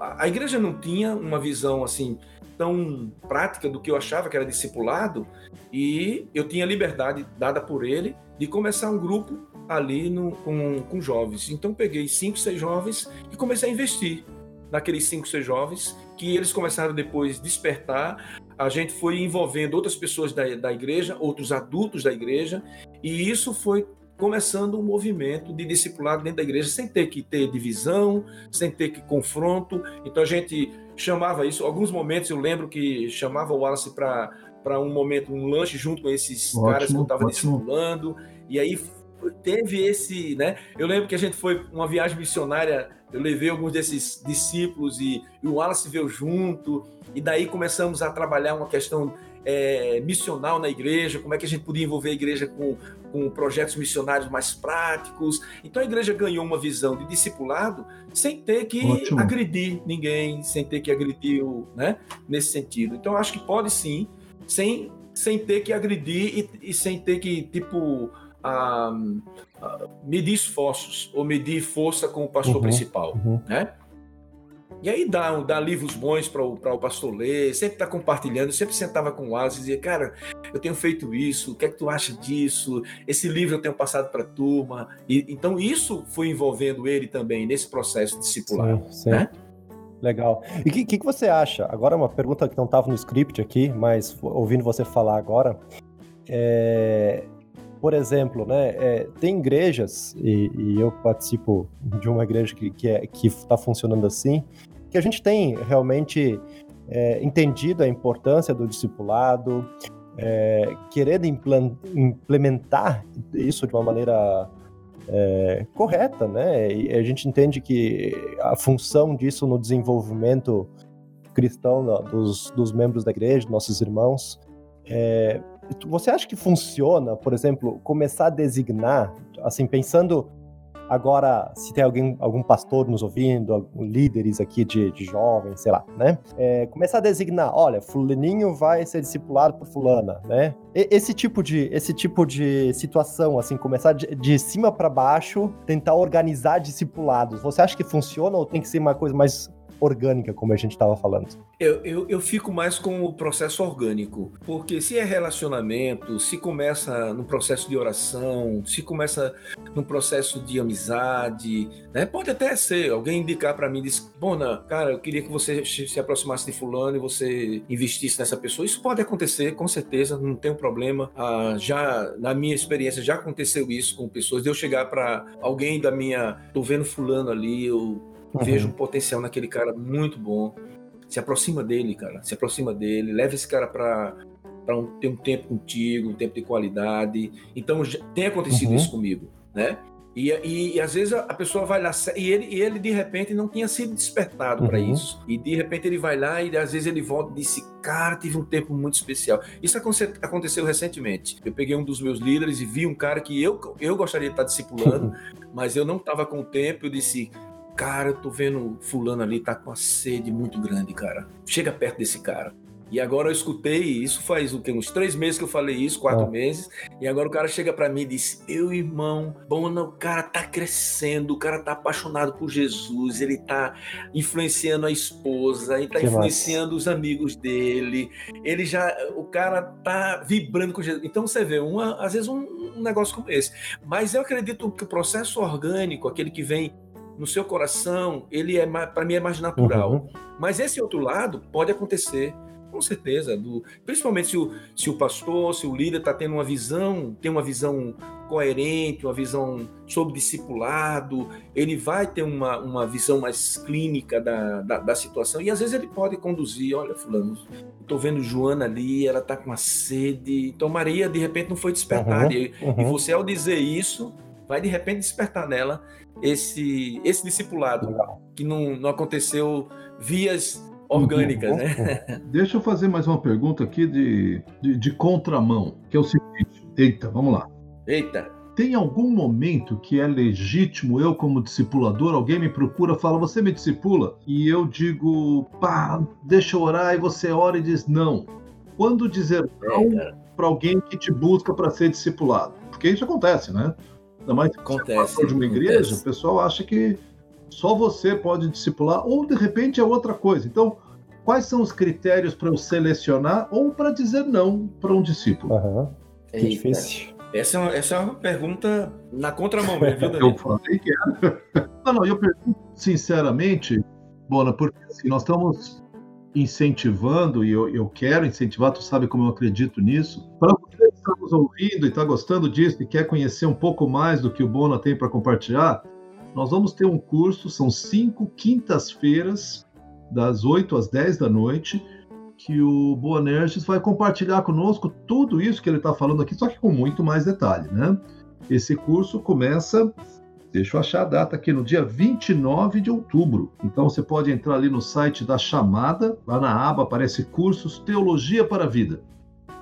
a igreja não tinha uma visão assim tão prática do que eu achava que era discipulado e eu tinha liberdade dada por ele de começar um grupo ali no, com, com jovens. Então peguei cinco, seis jovens e comecei a investir naqueles cinco, seis jovens que eles começaram depois despertar. A gente foi envolvendo outras pessoas da, da igreja, outros adultos da igreja, e isso foi começando um movimento de discipulado dentro da igreja, sem ter que ter divisão, sem ter que confronto. Então a gente chamava isso, alguns momentos eu lembro que chamava o Wallace para para um momento, um lanche junto com esses ótimo, caras que eu estava discipulando, e aí teve esse, né? Eu lembro que a gente foi uma viagem missionária, eu levei alguns desses discípulos e, e o Wallace veio junto, e daí começamos a trabalhar uma questão é, missional na igreja, como é que a gente podia envolver a igreja com, com projetos missionários mais práticos. Então a igreja ganhou uma visão de discipulado sem ter que Ótimo. agredir ninguém, sem ter que agredir o, né, nesse sentido. Então acho que pode sim, sem, sem ter que agredir e, e sem ter que, tipo, ah, ah, medir esforços ou medir força com o pastor uhum, principal, uhum. né? E aí dá, dá livros bons para o pastor ler, sempre está compartilhando, sempre sentava com o Wallace e dizia, cara, eu tenho feito isso, o que é que tu acha disso? Esse livro eu tenho passado para a turma. E, então isso foi envolvendo ele também nesse processo discipular. Sim, sim. Né? Legal. E o que, que, você acha? Agora uma pergunta que não estava no script aqui, mas ouvindo você falar agora. É, por exemplo, né, é, tem igrejas, e, e, eu participo de uma igreja que está que é, que tá funcionando assim, que a gente tem realmente é, entendido a importância do discipulado, é, querendo implementar isso de uma maneira é, correta, né? E a gente entende que a função disso no desenvolvimento cristão dos, dos membros da igreja, nossos irmãos, é, você acha que funciona, por exemplo, começar a designar, assim, pensando agora, se tem alguém, algum pastor nos ouvindo, líderes aqui de, de jovens, sei lá, né? É, começar a designar, olha, fulaninho vai ser discipulado por fulana, né? E, esse tipo de, esse tipo de situação, assim, começar de, de cima para baixo, tentar organizar discipulados. Você acha que funciona ou tem que ser uma coisa mais orgânica, como a gente estava falando? Eu, eu, eu, fico mais com o processo orgânico, porque se é relacionamento, se começa no processo de oração, se começa no processo de amizade, né? pode até ser alguém indicar para mim, diz, Bona, cara, eu queria que você se aproximasse de fulano e você investisse nessa pessoa. Isso pode acontecer, com certeza, não tem um problema. Ah, já na minha experiência já aconteceu isso com pessoas. De eu chegar para alguém da minha, tô vendo fulano ali, eu Uhum. Vejo um potencial naquele cara muito bom. Se aproxima dele, cara. Se aproxima dele. Leva esse cara para para um, ter um tempo contigo, um tempo de qualidade. Então já, tem acontecido uhum. isso comigo, né? E, e, e, às vezes a, pessoa vai lá e ele, e ele de repente não tinha sido despertado uhum. para isso. E de repente ele vai lá e às vezes ele volta e disse: Cara, tive um tempo muito especial. Isso aconteceu recentemente. Eu peguei um dos meus líderes e vi um cara que eu, eu gostaria de estar discipulando, mas eu não estava com o tempo. Eu disse: cara, eu tô vendo fulano ali, tá com a sede muito grande, cara. Chega perto desse cara. E agora eu escutei, isso faz o quê? Uns três meses que eu falei isso, quatro Ah. meses. E agora o cara chega pra mim e diz: Meu irmão, Bona, o cara tá crescendo, o cara tá apaixonado por Jesus, ele tá influenciando a esposa, ele tá Que influenciando os amigos dele, ele já. O cara tá vibrando com Jesus. Então você vê, uma, às vezes, um, um negócio como esse. Mas eu acredito que o processo orgânico, aquele que vem no seu coração, ele é para mim é mais natural. Uhum. Mas esse outro lado pode acontecer, com certeza, do, principalmente se o, se o pastor, se o líder está tendo uma visão, tem uma visão coerente, uma visão sobre discipulado, ele vai ter uma, uma visão mais clínica da, da, da situação, e às vezes ele pode conduzir, olha, fulano, estou vendo Joana ali, ela está com uma sede, então Maria, de repente, não foi despertada, e, e Uhum. você, ao dizer isso, vai de repente despertar nela esse, esse discipulado, Legal. que não, não aconteceu vias orgânicas, Uhum. né? Deixa eu fazer mais uma pergunta aqui de, de, de contramão, que é o seguinte. Eita, vamos lá. Eita, Tem algum momento que é legítimo eu, como discipulador, alguém me procura, fala, você me discipula? E eu digo, pá, deixa eu orar, e você ora e diz não. Quando dizer não para alguém que te busca para ser discipulado? Porque isso acontece, né? Ainda mais se você é Acontece, pastor de uma igreja, acontece. o pessoal acha que só você pode discipular, ou de repente é outra coisa. Então, quais são os critérios para eu selecionar ou para dizer não para um discípulo? Que eita. difícil. Essa é, uma, essa é uma pergunta na contramão viu, Eu Danilo? falei que era. Não, não, eu pergunto sinceramente, Bona, porque assim, nós estamos incentivando, e eu, eu quero incentivar, tu sabe como eu acredito nisso. Para você que está nos ouvindo e está gostando disso e quer conhecer um pouco mais do que o Bona tem para compartilhar, nós vamos ter um curso, são cinco quintas-feiras, das 8 às 10 da noite, que o Boanerges vai compartilhar conosco tudo isso que ele está falando aqui, só que com muito mais detalhe, né? Esse curso começa, deixa eu achar a data aqui, no dia 29 de outubro. Então você pode entrar ali no site da Chamada, lá na aba aparece Cursos Teologia para a Vida.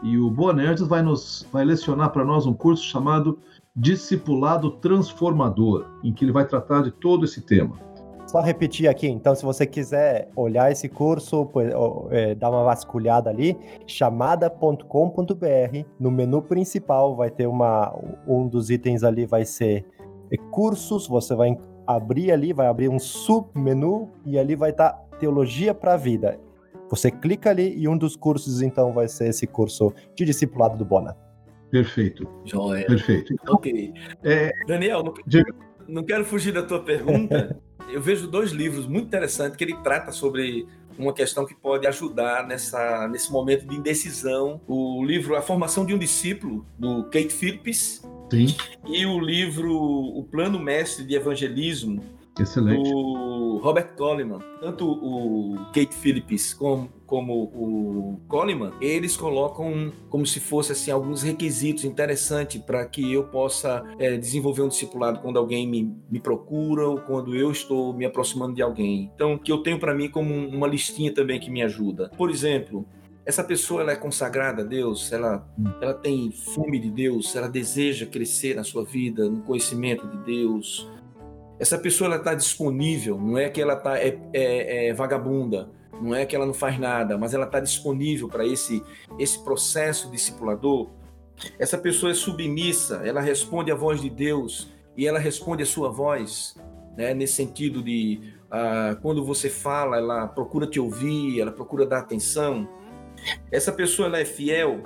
E o Boanerges vai nos vai lecionar para nós um curso chamado Discipulado Transformador, em que ele vai tratar de todo esse tema. Só repetir aqui, então, se você quiser olhar esse curso, é, dá uma vasculhada ali, chamada.com.br. No menu principal vai ter uma. Um dos itens ali vai ser é, cursos. Você vai abrir ali, vai abrir um submenu e ali vai estar Teologia para a Vida. Você clica ali e um dos cursos, então, vai ser esse curso de discipulado do Bona. Perfeito, Joia. perfeito. Ok. É, Daniel, não, não quero fugir da tua pergunta. Eu vejo dois livros muito interessantes que ele trata sobre uma questão que pode ajudar nessa, nesse momento de indecisão. O livro A Formação de um Discípulo, do Kate Phillips, sim, e o livro O Plano Mestre de Evangelismo, excelente. do Robert Coleman. Tanto o Kate Phillips como, como o Coleman, eles colocam como se fosse assim alguns requisitos interessantes para que eu possa é, desenvolver um discipulado quando alguém me, me procura ou quando eu estou me aproximando de alguém. Então, que eu tenho para mim como um- uma listinha também que me ajuda. Por exemplo, essa pessoa ela é consagrada a Deus, ela, ela tem fome de Deus, ela deseja crescer na sua vida, no conhecimento de Deus, essa pessoa ela está disponível, não é que ela tá, é, é- é vagabunda, não é que ela não faz nada, mas ela está disponível para esse, esse processo discipulador. Essa pessoa é submissa, ela responde à voz de Deus e ela responde à sua voz, né? nesse sentido de ah, quando você fala, ela procura te ouvir, ela procura dar atenção. Essa pessoa ela é fiel.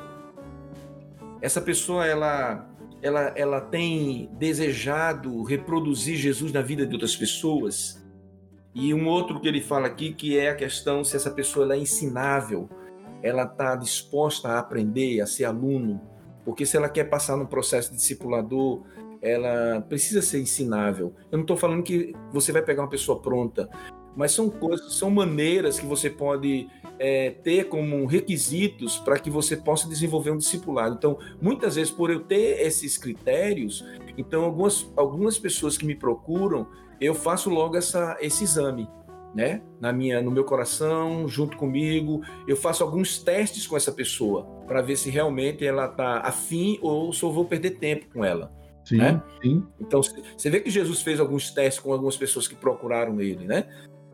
Essa pessoa ela ela, ela tem desejado reproduzir Jesus na vida de outras pessoas. E um outro que ele fala aqui, que é a questão se essa pessoa ela é ensinável, ela está disposta a aprender, a ser aluno, porque se ela quer passar num processo discipulador, ela precisa ser ensinável. Eu não estou falando que você vai pegar uma pessoa pronta, mas são coisas, são maneiras que você pode é, ter como requisitos para que você possa desenvolver um discipulado. Então, muitas vezes, por eu ter esses critérios, então algumas, algumas pessoas que me procuram, eu faço logo essa, esse exame, né? Na minha, no meu coração, junto comigo, eu faço alguns testes com essa pessoa para ver se realmente ela está afim ou se eu vou perder tempo com ela. Sim, né? sim. Então, você vê que Jesus fez alguns testes com algumas pessoas que procuraram ele, né?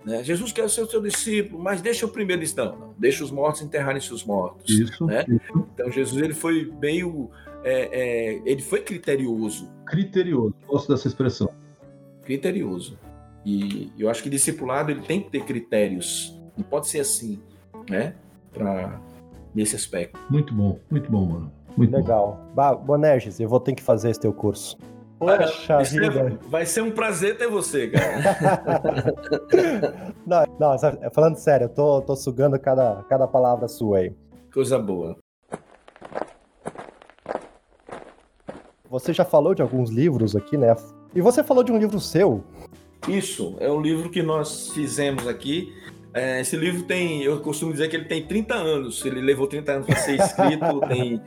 Né? Jesus quer ser o seu discípulo, mas deixa o primeiro disse, não, não, deixa os mortos enterrarem seus mortos. Isso, né? isso. Então Jesus ele foi meio, é, é, ele foi criterioso. Criterioso, gosto dessa expressão. Criterioso. E eu acho que discipulado ele tem que ter critérios. Não pode ser assim, né? Para nesse aspecto. Muito bom, muito bom, mano. Muito Legal. Bah, Bonerges, eu vou ter que fazer esse teu curso. Poxa vida. Vai ser um prazer ter você, cara. não, não, falando sério, eu tô, tô sugando cada, cada palavra sua aí. Coisa boa. Você já falou de alguns livros aqui, né? E você falou de um livro seu. Isso, é um livro que nós fizemos aqui. É, esse livro tem, eu costumo dizer que ele tem 30 anos. Ele levou 30 anos para ser escrito, tem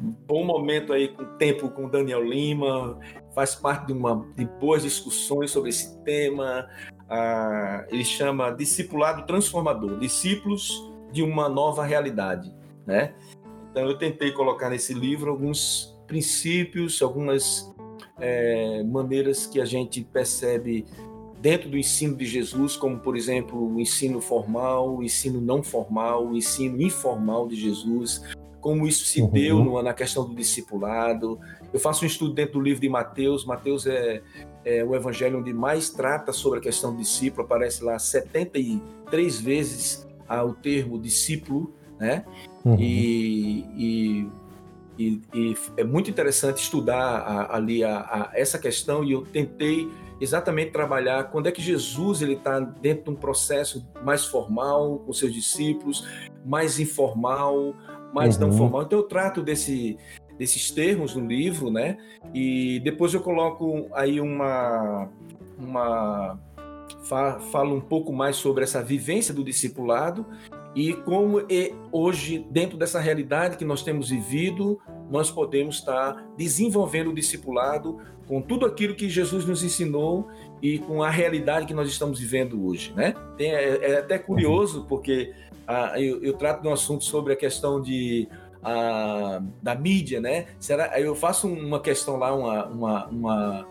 bom momento aí com tempo com Daniel Lima, faz parte de, uma, de boas discussões sobre esse tema. Ah, ele chama Discipulado Transformador, discípulos de uma nova realidade, né? Então eu tentei colocar nesse livro alguns princípios, algumas é, maneiras que a gente percebe dentro do ensino de Jesus, como por exemplo o ensino formal, o ensino não formal, o ensino informal de Jesus, como isso se uhum. deu no, na questão do discipulado. Eu faço um estudo dentro do livro de Mateus. Mateus é, é o evangelho onde mais trata sobre a questão do discípulo. Aparece lá 73 vezes o termo discípulo, né? Uhum. E, e, e, e, é muito interessante estudar ali essa questão e eu tentei exatamente trabalhar quando é que Jesus ele está dentro de um processo mais formal com seus discípulos, mais informal, mais uhum. não formal. Então eu trato desse, desses termos no livro, né? E depois eu coloco aí uma uma falo um pouco mais sobre essa vivência do discipulado e como e hoje dentro dessa realidade que nós temos vivido, nós podemos estar desenvolvendo o discipulado com tudo aquilo que Jesus nos ensinou e com a realidade que nós estamos vivendo hoje, né? Tem, é, é até curioso porque ah, eu, eu, trato de um assunto sobre a questão de ah, da mídia, né? Será, eu faço uma questão lá, uma, uma, uma,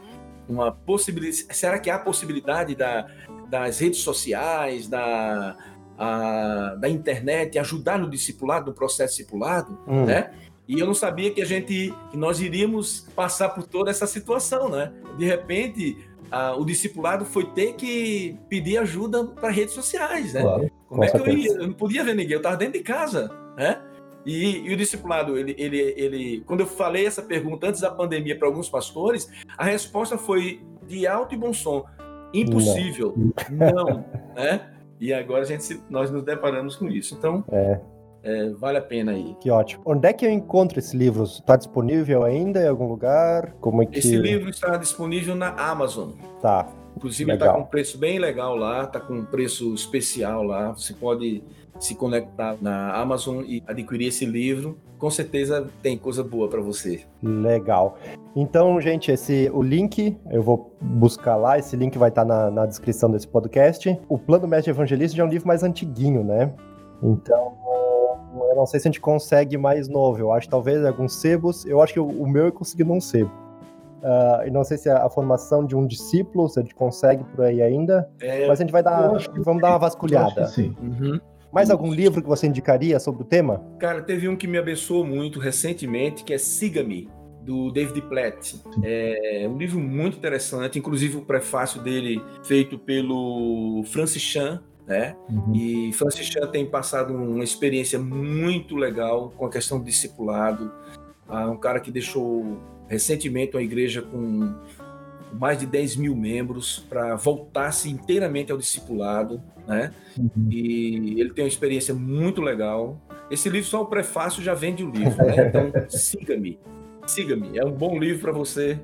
uma possibilidade. Será que há possibilidade da, das redes sociais, da, a, da internet ajudar no discipulado, no processo discipulado, hum. né? E eu não sabia que a gente, que nós iríamos passar por toda essa situação, né? De repente, ah, o discipulado foi ter que pedir ajuda para redes sociais, né? Claro, Como é que eu ia? Eu não podia ver ninguém, eu estava dentro de casa, né? E, e, o discipulado, ele, ele, ele, quando eu falei essa pergunta antes da pandemia para alguns pastores, a resposta foi de alto e bom som: impossível, não, não né? E agora a gente, nós nos deparamos com isso. Então, é. É, vale a pena aí. Que ótimo. Onde é que eu encontro esse livro? Está disponível ainda em algum lugar? Como é que... Esse livro está disponível na Amazon. Tá. Inclusive está com um preço bem legal lá, está com um preço especial lá. Você pode se conectar na Amazon e adquirir esse livro. Com certeza tem coisa boa para você. Legal. Então, gente, esse o link eu vou buscar lá. Esse link vai estar na, na descrição desse podcast. O Plano Mestre Evangelista já é um livro mais antiguinho, né? Então, eu não sei se a gente consegue mais novo. Eu acho que talvez alguns sebos. Eu acho que o, meu eu consegui num sebo. Uh, e não sei se é a formação de um discípulo, se a gente consegue por aí ainda. É, mas a gente vai dar. Vamos dar uma vasculhada. sim. Uhum. Mais algum livro que você indicaria sobre o tema? Cara, teve um que me abençoou muito recentemente, que é Siga-me, do David Platt. É um livro muito interessante, inclusive o prefácio dele feito pelo Francis Chan, né? Uhum. E Francis Chan tem passado uma experiência muito legal com a questão do discipulado. Ah, um cara que deixou recentemente uma igreja com mais de 10 mil membros para voltar-se inteiramente ao discipulado, né? Uhum. E ele tem uma experiência muito legal. Esse livro, só o prefácio já vende o livro, né? Então, siga-me. Siga-me. É um bom livro para você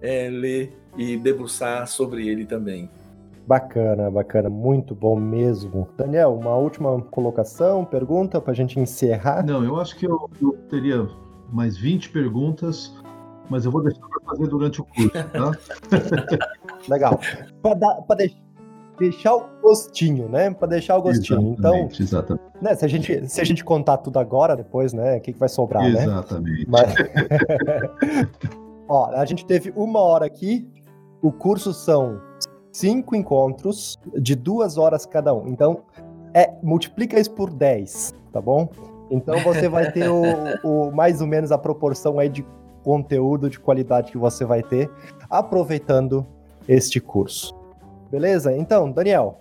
é, ler e debruçar sobre ele também. Bacana, bacana, muito bom mesmo. Daniel, uma última colocação, pergunta para a gente encerrar? Não, eu acho que eu, eu, teria mais 20 perguntas, mas eu vou deixar para fazer durante o curso, tá? Legal. Para deixar deixar o gostinho, né? Para deixar o gostinho. Exatamente, então, exatamente. Né, se, a gente, se a gente contar tudo agora, depois, né? O que, que vai sobrar, exatamente. né? Exatamente. Mas... Ó, a gente teve uma hora aqui. O curso são cinco encontros de duas horas cada um. Então, é, multiplica isso por 10, tá bom? Então você vai ter o, o, mais ou menos a proporção aí de conteúdo de qualidade que você vai ter aproveitando este curso. Beleza? Então, Daniel,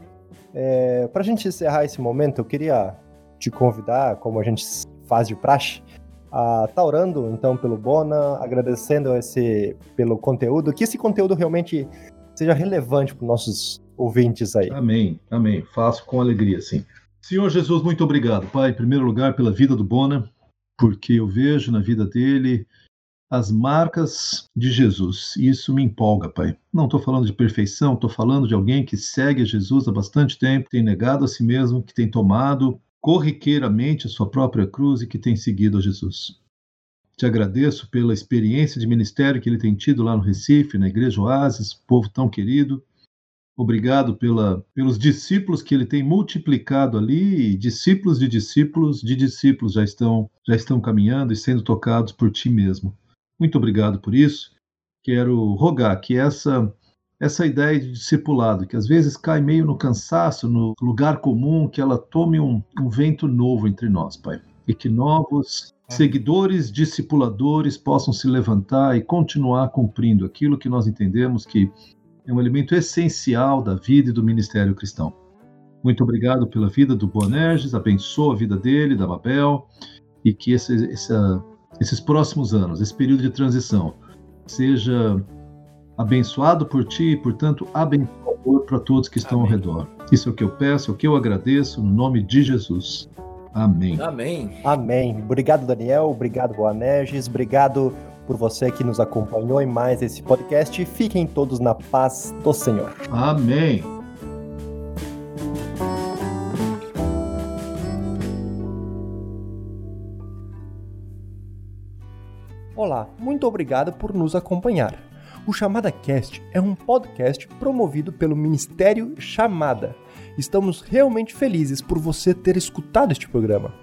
é, para a gente encerrar esse momento, eu queria te convidar, como a gente faz de praxe, a estar tá orando então pelo Bona, agradecendo esse pelo conteúdo, que esse conteúdo realmente seja relevante para os nossos ouvintes aí. Amém, amém. Faço com alegria, sim. Senhor Jesus, muito obrigado, Pai, em primeiro lugar, pela vida do Bona, porque eu vejo na vida dele as marcas de Jesus. E isso me empolga, Pai. Não estou falando de perfeição, estou falando de alguém que segue Jesus há bastante tempo, tem negado a si mesmo, que tem tomado corriqueiramente a sua própria cruz e que tem seguido a Jesus. Te agradeço pela experiência de ministério que ele tem tido lá no Recife, na Igreja Oasis, povo tão querido. Obrigado pela, pelos discípulos que ele tem multiplicado ali, discípulos de discípulos de discípulos já estão já estão caminhando e sendo tocados por ti mesmo. Muito obrigado por isso. Quero rogar que essa essa ideia de discipulado, que às vezes cai meio no cansaço, no lugar comum, que ela tome um, um vento novo entre nós, Pai. E que novos. Seguidores, discipuladores possam se levantar e continuar cumprindo aquilo que nós entendemos que é um elemento essencial da vida e do ministério cristão. Muito obrigado pela vida do Boanerges, abençoa a vida dele, da Babel, e que esse, essa, esses próximos anos, esse período de transição, seja abençoado por ti e, portanto, abençoador para todos que estão Amém. ao redor. Isso é o que eu peço, é o que eu agradeço, no nome de Jesus. Amém. Amém. Amém. Obrigado, Daniel. Obrigado, Boanerges. Obrigado por você que nos acompanhou em mais esse podcast. Fiquem todos na paz do Senhor. Amém. Olá, muito obrigado por nos acompanhar. O Chamada Cast é um podcast promovido pelo Ministério Chamada. Estamos realmente felizes por você ter escutado este programa.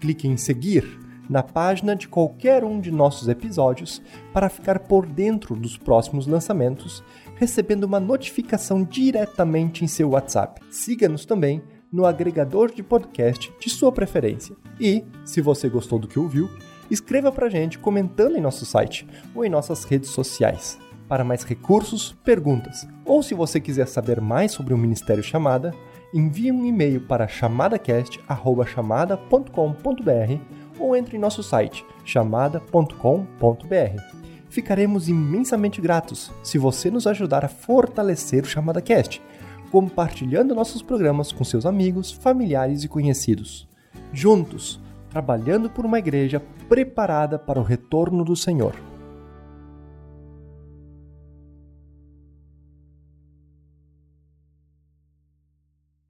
Clique em seguir na página de qualquer um de nossos episódios para ficar por dentro dos próximos lançamentos, recebendo uma notificação diretamente em seu WhatsApp. Siga-nos também no agregador de podcast de sua preferência. E, se você gostou do que ouviu, escreva para gente comentando em nosso site ou em nossas redes sociais. Para mais recursos, perguntas, ou se você quiser saber mais sobre o Ministério Chamada, envie um e-mail para chamadacast@chamada.com.br ou entre em nosso site chamada.com.br. Ficaremos imensamente gratos se você nos ajudar a fortalecer o Chamada Cast, compartilhando nossos programas com seus amigos, familiares e conhecidos. Juntos, trabalhando por uma igreja preparada para o retorno do Senhor.